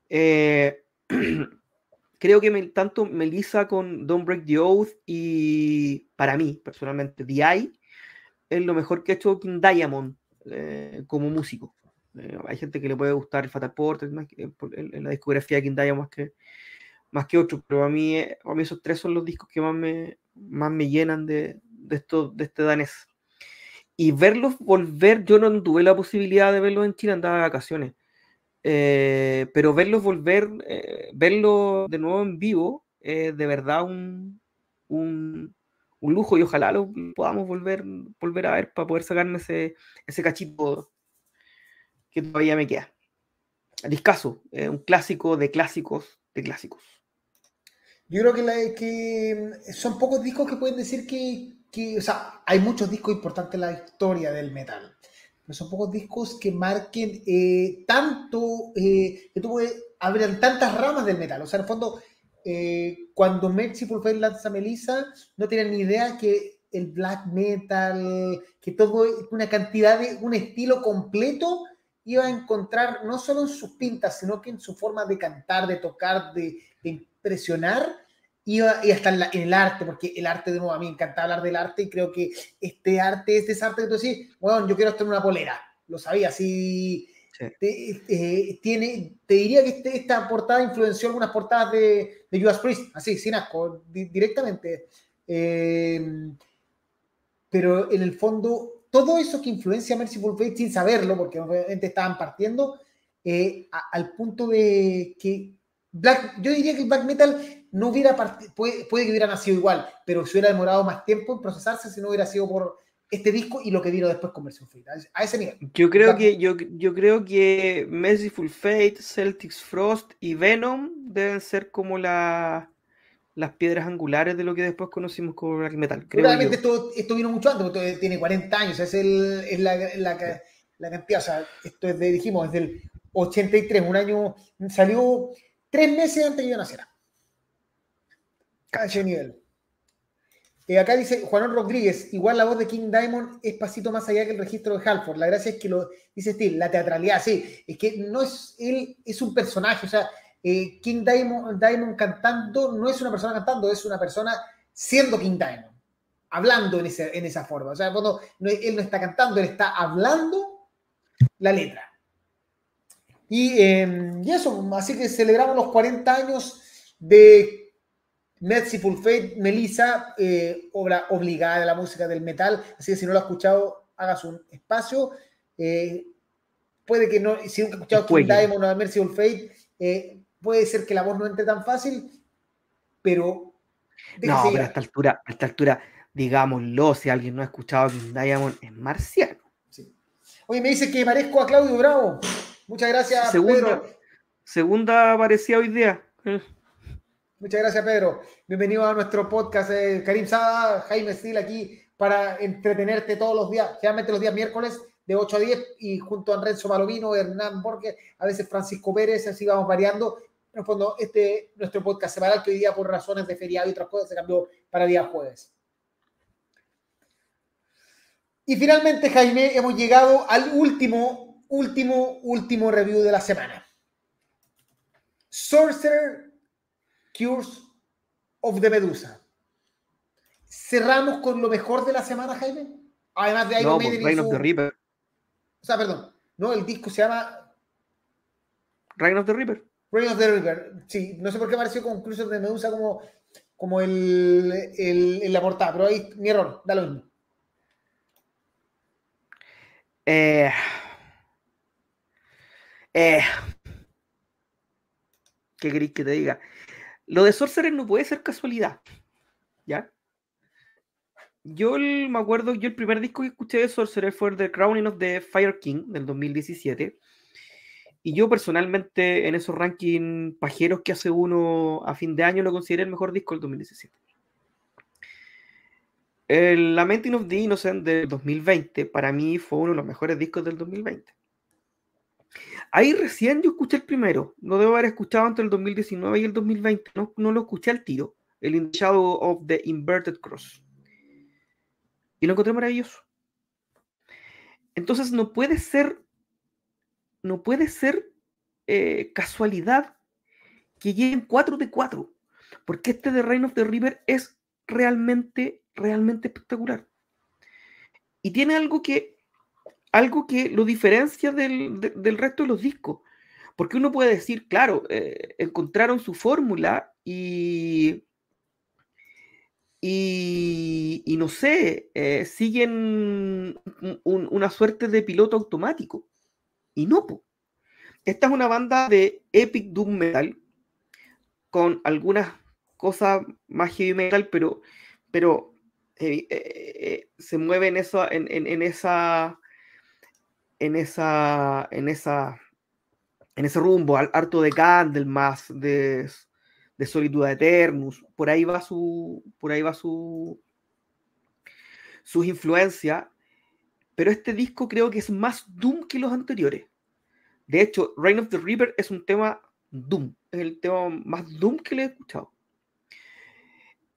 Eh, creo que tanto Melissa con Don't Break the Oath y para mí, personalmente, The Eye, es lo mejor que ha hecho King Diamond eh, como músico. Eh, hay gente que le puede gustar el Fatal Portrait en, en, la discografía de King Diamond más que, más que otros, pero a mí, a mí esos tres son los discos que más me, más me llenan de, de, esto, de este danés. y verlos volver, yo no tuve la posibilidad de verlos en China, andaba de vacaciones. Eh, pero verlos volver, eh, verlos de nuevo en vivo, es de verdad un, un, lujo y ojalá lo podamos volver, volver a ver para poder sacarme ese, ese cachito que todavía me queda. Discaso, un clásico de clásicos de clásicos. Yo creo que, que son pocos discos que pueden decir que, que, o sea, hay muchos discos importantes en la historia del metal son pocos discos que marquen eh, tanto, eh, que tuvo, abren tantas ramas del metal. O sea, en el fondo, eh, cuando Merciful Fate lanza Melissa, no tienen ni idea que el black metal, que todo, una cantidad de, un estilo completo iba a encontrar no solo en sus pintas, sino que en su forma de cantar, de tocar, de, impresionar, iba, y hasta en, el arte, porque el arte, de nuevo, a mí me encanta hablar del arte y creo que este arte es arte que tú decís, bueno, yo quiero estar en una polera, lo sabía, así. Te, tiene, te diría que este, esta portada influenció algunas portadas de, de Judas Priest, así, sin asco, directamente. Em, pero en el fondo, todo eso que influencia a Merciful Fate sin saberlo, porque obviamente estaban partiendo, eh, al punto de que Black, yo diría que black metal no hubiera puede, puede, que hubiera nacido igual, pero se hubiera demorado más tiempo en procesarse si no hubiera sido por este disco y lo que vino después con Merciful Fate. A ese nivel. Yo creo, que, yo, yo creo que Merciful Fate, Celtics Frost y Venom deben ser como la, las piedras angulares de lo que después conocimos como black metal. Realmente esto, esto, vino mucho antes, porque tiene 40 años, es, el, es la, la, la, cantidad, o sea, esto es de, dijimos, es del 83, un año, salió tres meses antes de que yo naciera. Ese nivel. Eh, acá dice Juan Rodríguez, igual la voz de King Diamond es pasito más allá que el registro de Halford. La gracia es que lo dice Steve, la teatralidad, sí, es que no es él, es un personaje, o sea, eh, King Diamond, cantando no es una persona cantando, es una persona siendo King Diamond, hablando en, ese, en esa forma. O sea, cuando él no está cantando, él está hablando la letra. Em, y, eso, así que celebramos los 40 años de Merciful Fate, Melissa, eh, obra obligada de la música del metal. Así que si no lo ha escuchado, hagas un espacio. Eh, puede que no, si nunca ha escuchado King Diamond o Merciful Fate, eh, puede ser que la voz no entre tan fácil, pero. No, pero a esta altura, a esta altura, digámoslo, si alguien no ha escuchado King Diamond, es marciano. Oye, me dice que parezco a Claudio Bravo. Muchas gracias, segunda, Pedro. Segunda hoy día. Muchas gracias, Pedro. Bienvenido a nuestro podcast. Eh, Karim Sada, Jaime Stil aquí para entretenerte todos los días, generalmente los días miércoles de 8 a 10 y junto a Renzo Malovino, Hernán Borges, a veces Francisco Pérez, así vamos variando. En el fondo, este nuestro podcast semanal que hoy día por razones de feriado y otras cosas se cambió para día jueves. Y finalmente, Jaime, hemos llegado al último último, último review de la semana. Sorcerer Cures of the Medusa. Cerramos con lo mejor de la semana, Jaime. Además de Iron no, Maiden. Reign of the Reaper. O sea, perdón. No, el disco se llama. Reign of the Reaper. Reign of the Reaper. Sí, no sé por qué apareció con Cures of the Medusa como, como el, el, la portada, pero ahí mi error, da lo mismo. Eh. Eh, ¿Qué queréis que te diga? Lo de Sorcerer no puede ser casualidad. ¿Ya? Yo me acuerdo, yo el primer disco que escuché de Sorcerer fue The Crowning of the Fire King del 2017. Y yo personalmente en esos rankings pajeros que hace uno a fin de año lo consideré el mejor disco del 2017. El Lamenting of the Innocent del 2020 para mí fue uno de los mejores discos del 2020. Ahí recién yo escuché el primero. No debo haber escuchado entre el 2019 y el 2020. No, no lo escuché al tiro. El In of the Inverted Cross. Y lo encontré maravilloso. Entonces no puede ser, no puede ser eh, casualidad que lleguen 4 de 4. Porque este de Reign of the River es realmente, realmente espectacular. Y tiene algo que algo que lo diferencia del, resto de los discos. Porque uno puede decir, claro, eh, encontraron su fórmula y, y, no sé, eh, siguen una suerte de piloto automático. Y no, esta es una banda de epic doom metal con algunas cosas más heavy metal, pero, pero eh, se mueve en, eso, en, en, esa en esa en esa en ese rumbo, harto de Candlemas, de de Solitud Eternus, por ahí va su, por ahí va su, sus influencias, pero este disco creo que es más Doom que los anteriores. De hecho, Reign of the Reaper es un tema Doom, es el tema más Doom que le he escuchado.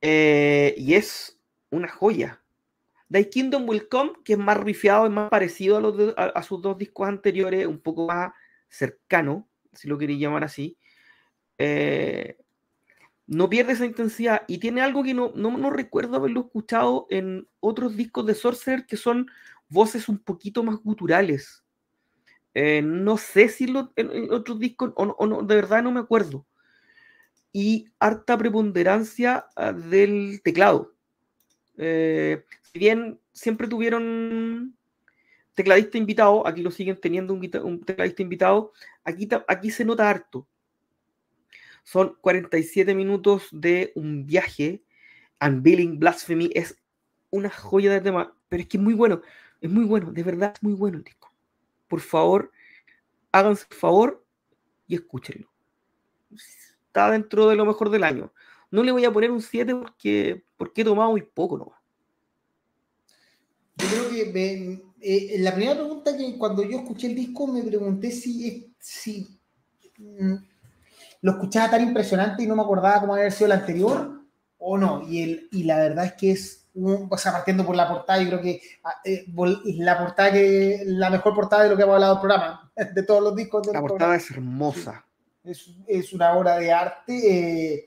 Eh, y es una joya. The Kingdom Will Come, que es más rifiado, es más parecido a, los sus dos discos anteriores, un poco más cercano, si lo queréis llamar así. Eh, no pierde esa intensidad y tiene algo que no, no, recuerdo haberlo escuchado en otros discos de Sorcerer que son voces un poquito más guturales. Eh, no sé si lo, en, otros discos o, no, de verdad no me acuerdo. Y harta preponderancia ah, del teclado. Eh, si bien siempre tuvieron tecladista invitado, aquí lo siguen teniendo un, tecladista invitado, aquí, aquí se nota harto son 47 minutos de un viaje. Unveiling Blasphemy es una joya de tema, pero es que es muy bueno. Es muy bueno, de verdad es muy bueno el disco. Por favor, háganse el favor y escúchenlo. Está dentro de lo mejor del año. No le voy a poner un 7 porque, porque he tomado muy poco ¿no? Yo creo que eh, la primera pregunta que cuando yo escuché el disco me pregunté si, si mm, lo escuchaba tan impresionante y no me acordaba cómo había sido el anterior, o no. Y, el, y la verdad es que es, un, o sea, partiendo por la portada, yo creo que ah, eh, la portada que, la mejor portada de lo que hemos hablado del programa, de todos los discos. la portada es hermosa. Es, es, una obra de arte. Eh,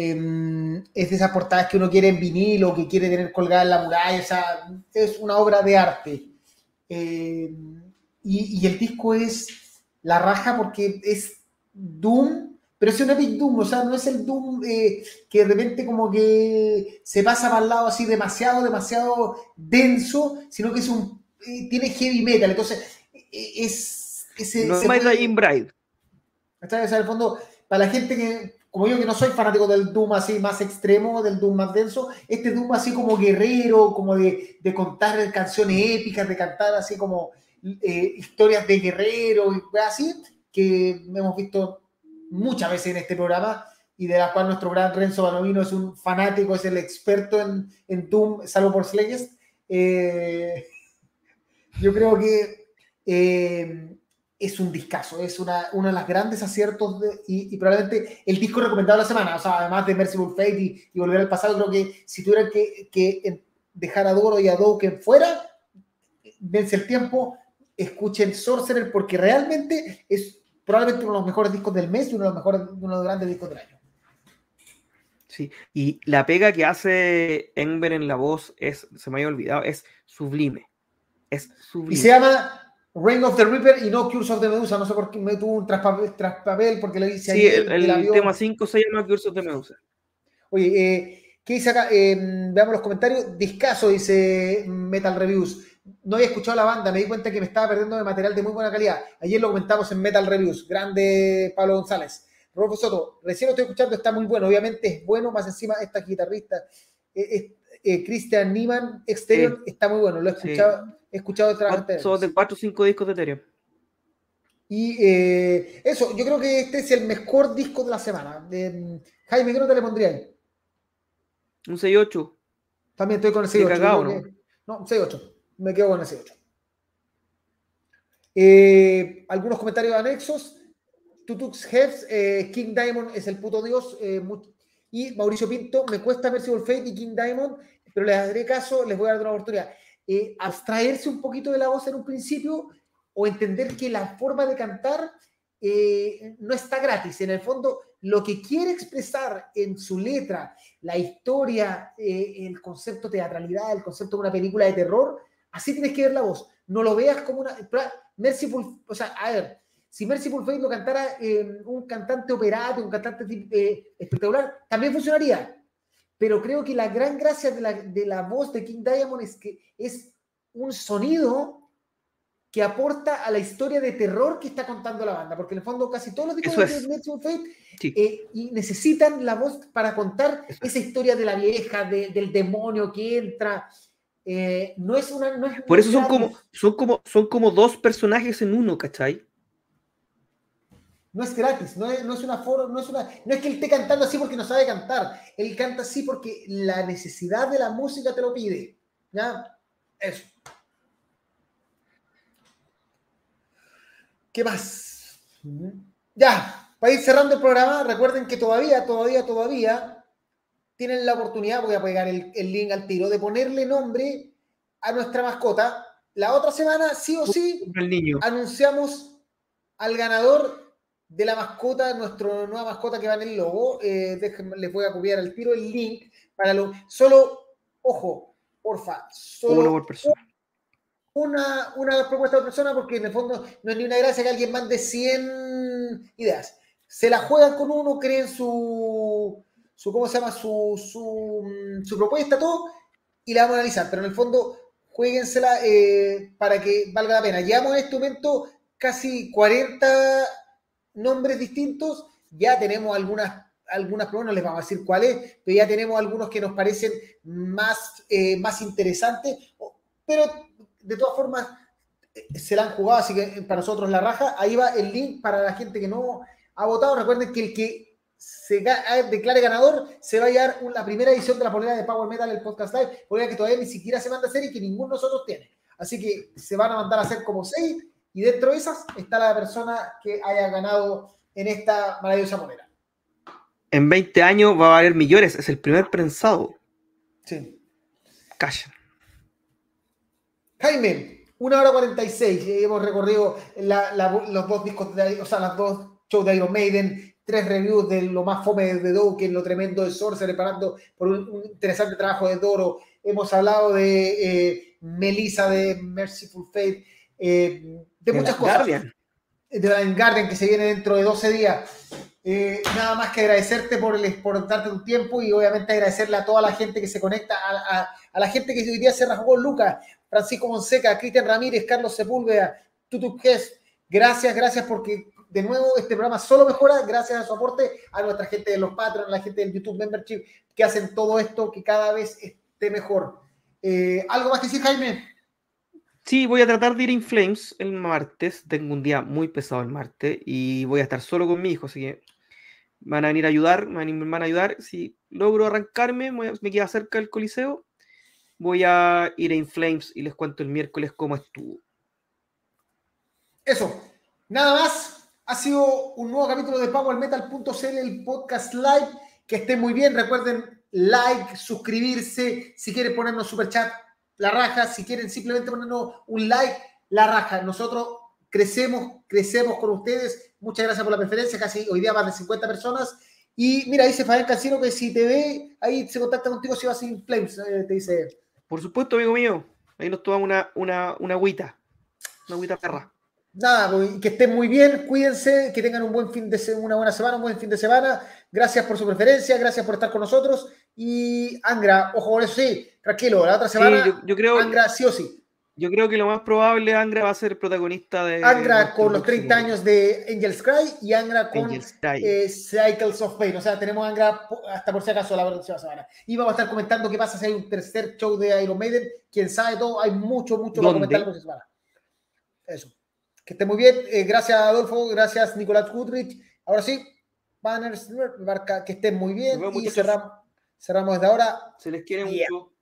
em, es de esas portadas que uno quiere en vinilo, que quiere tener colgada en la muralla, o sea, es una obra de arte. Em, y, y, el disco es la raja porque es Doom pero es un Epic Doom, o sea, no es el Doom eh, que de repente como que se pasa para el lado así demasiado, demasiado denso, sino que es un, eh, tiene heavy metal, entonces eh, es... Ese, no es más Bride. O sea, en el fondo, para la gente que, como yo que no soy fanático del Doom así más extremo, del Doom más denso, este Doom así como guerrero, como de, de contar canciones épicas, de cantar así como historias de guerrero y así, que hemos visto muchas veces en este programa y de la cual nuestro gran Renzo Banovino es un fanático, es el experto en, en Doom, salvo por Slayers. Eh, yo creo que eh, es un discazo, es una, uno de los grandes aciertos y, probablemente el disco recomendado de la semana, o sea, además de Merciful Fate y, Volver al Pasado, creo que si tuvieran que, que dejar a Doro y a que fuera, dense el tiempo, escuchen Sorcerer porque realmente es probablemente uno de los mejores discos del mes y uno de los mejores, uno de los grandes discos del año. Sí, y la pega que hace Ember en la voz es, se me había olvidado, es sublime. Es sublime. Y se llama Reign of the Reaper y no Curse of the Medusa. No sé por qué me tuvo un traspapel, porque lo hice ahí. Sí, el, tema 5 se llama Curse of the Medusa. Oye, eh, ¿qué dice acá? Eh, veamos los comentarios. Discaso, dice Metal Reviews no había escuchado la banda, me di cuenta que me estaba perdiendo de material de muy buena calidad. Ayer lo comentamos en Metal Reviews, grande Pablo González. Rolfo Soto, recién lo estoy escuchando, está muy bueno, obviamente es bueno, más encima esta guitarrista, eh, eh, Christian Niemann, Exterior, está muy bueno, lo he escuchado, he escuchado otra Son de 4 o 5 discos de Ethereum. Y eh, eso, yo creo que este es el mejor disco de la semana. Jaime, ¿qué nota le pondría ahí? Un 6-8. También estoy con el 6-8. ¿no? no, un 6-8 me quedo con ese 8. Eh, algunos comentarios anexos. Tutux Hefs, eh, King Diamond es el puto dios. Eh, y Mauricio Pinto, me cuesta Merciful Fate y King Diamond, pero les daré caso, les voy a dar una oportunidad. abstraerse un poquito de la voz en un principio o entender que la forma de cantar no está gratis. En el fondo, lo que quiere expresar en su letra, la historia, el concepto de teatralidad, el concepto de una película de terror, Así tienes que ver la voz. No lo veas como una. Merciful, o sea, a ver, si Merciful Fate lo cantara eh, un cantante operado, un cantante eh, espectacular, también funcionaría. pero creo que la gran gracia de la, de la voz de King Diamond es que es un sonido que aporta a la historia de terror que está contando la banda, porque en el fondo casi todos los discos de Merciful Fate eh, y necesitan la voz para contar esa historia de la vieja, del demonio que entra. Eh, no es una. No es Por eso son como, son, como, son como dos personajes en uno, ¿cachai? No es gratis, no es, no es una foro, no es una, no es que él esté cantando así porque no sabe cantar, él canta así porque la necesidad de la música te lo pide. ¿Ya? Eso. ¿Qué más? Ya, para ir cerrando el programa, recuerden que todavía, todavía, todavía tienen la oportunidad, voy a pegar el, link al tiro, de ponerle nombre a nuestra mascota. La otra semana, sí o sí, anunciamos al ganador de la mascota, nuestra nueva mascota que va en el logo. Eh, déjenme, les voy a copiar al tiro el link para lo. Solo, ojo, porfa, solo por persona una, una propuesta de persona porque en el fondo no es ni una gracia que alguien mande 100 ideas. Se la juegan con uno, creen su, su ¿cómo se llama? Su, su, su propuesta, todo, y la vamos a analizar. Pero en el fondo, jueguensela eh, para que valga la pena. Llevamos en este momento casi 40 nombres distintos. Ya tenemos algunas, algunas, pero no les vamos a decir cuáles, pero ya tenemos algunos que nos parecen más, eh, más interesantes. Pero de todas formas, eh, se la han jugado, así que para nosotros la raja. Ahí va el link para la gente que no ha votado. Recuerden que el que se declare ganador se va a llevar la primera edición de la polera de Power Metal, el podcast live, polera que todavía ni siquiera se manda a hacer y que ninguno de nosotros tiene. Así que se van a mandar a hacer como seis y dentro de esas está la persona que haya ganado en esta maravillosa polera. En 20 años va a valer millones, es el primer prensado. Sí. Calla. Jaime, una hora 46. Hemos recorrido los dos discos, de, o sea, las dos shows de Iron Maiden, tres reviews de lo más fome de Dokken, lo tremendo de Sorcerer, preparando por un, interesante trabajo de Doro. Hemos hablado de eh, Melissa de Merciful Fate, eh, de, muchas cosas. Guardian. De la Guardian que se viene dentro de 12 días. Eh, nada más que agradecerte por, el, por darte tu tiempo y obviamente agradecerle a toda la gente que se conecta, a, la gente que hoy día se rasgó Lucas, Francisco Monseca, Cristian Ramírez, Carlos Sepúlveda, Tutu Ges. Gracias, gracias porque de nuevo este programa solo mejora gracias a su aporte a nuestra gente de los Patreon, a la gente del YouTube Membership que hacen todo esto que cada vez esté mejor. Eh, ¿Algo más que decir, Jaime? Sí, voy a tratar de ir en Flames el martes. Tengo un día muy pesado el martes y voy a estar solo con mi hijo, así que van a venir a ayudar, van a ayudar. Si logro arrancarme, me queda cerca del Coliseo, voy a ir a Inflames y les cuento el miércoles cómo estuvo. Eso, nada más. Ha sido un nuevo capítulo de PowerMetal.cl, el podcast live. Que estén muy bien. Recuerden like, suscribirse. Si quieren ponernos super chat, la raja. Si quieren simplemente ponernos un like, la raja. Nosotros crecemos, crecemos con ustedes. Muchas gracias por la preferencia. Casi hoy día más de 50 personas. Y mira, dice Fabián Cancino que si te ve, ahí se contacta contigo si vas a Inflames, eh, te dice. Por supuesto, amigo mío. Ahí nos tomamos una, una, una agüita. Una agüita perra. Nada, pues, que estén muy bien, cuídense, que tengan un buen fin de semana, una buena semana, un buen fin de semana. Gracias por su preferencia, gracias por estar con nosotros. Y Angra, ojo con eso, sí, tranquilo, la otra semana, yo, creo, Angra sí o sí. Yo creo que lo más probable, Angra va a ser protagonista de. Angra con los 30 años de Angel's Cry y Angra con eh, Cycles of Pain. O sea, tenemos Angra hasta por si acaso la próxima semana. Y vamos a estar comentando qué pasa si hay un tercer show de Iron Maiden. Quién sabe todo, hay mucho, mucho para comentar la próxima semana. Eso. Que esté muy bien. Eh, gracias, Adolfo. Gracias, Nicolás Goodrich. Ahora sí, banners, marca que estén muy bien. Y cerramos, cerramos desde ahora. Se les quiere mucho.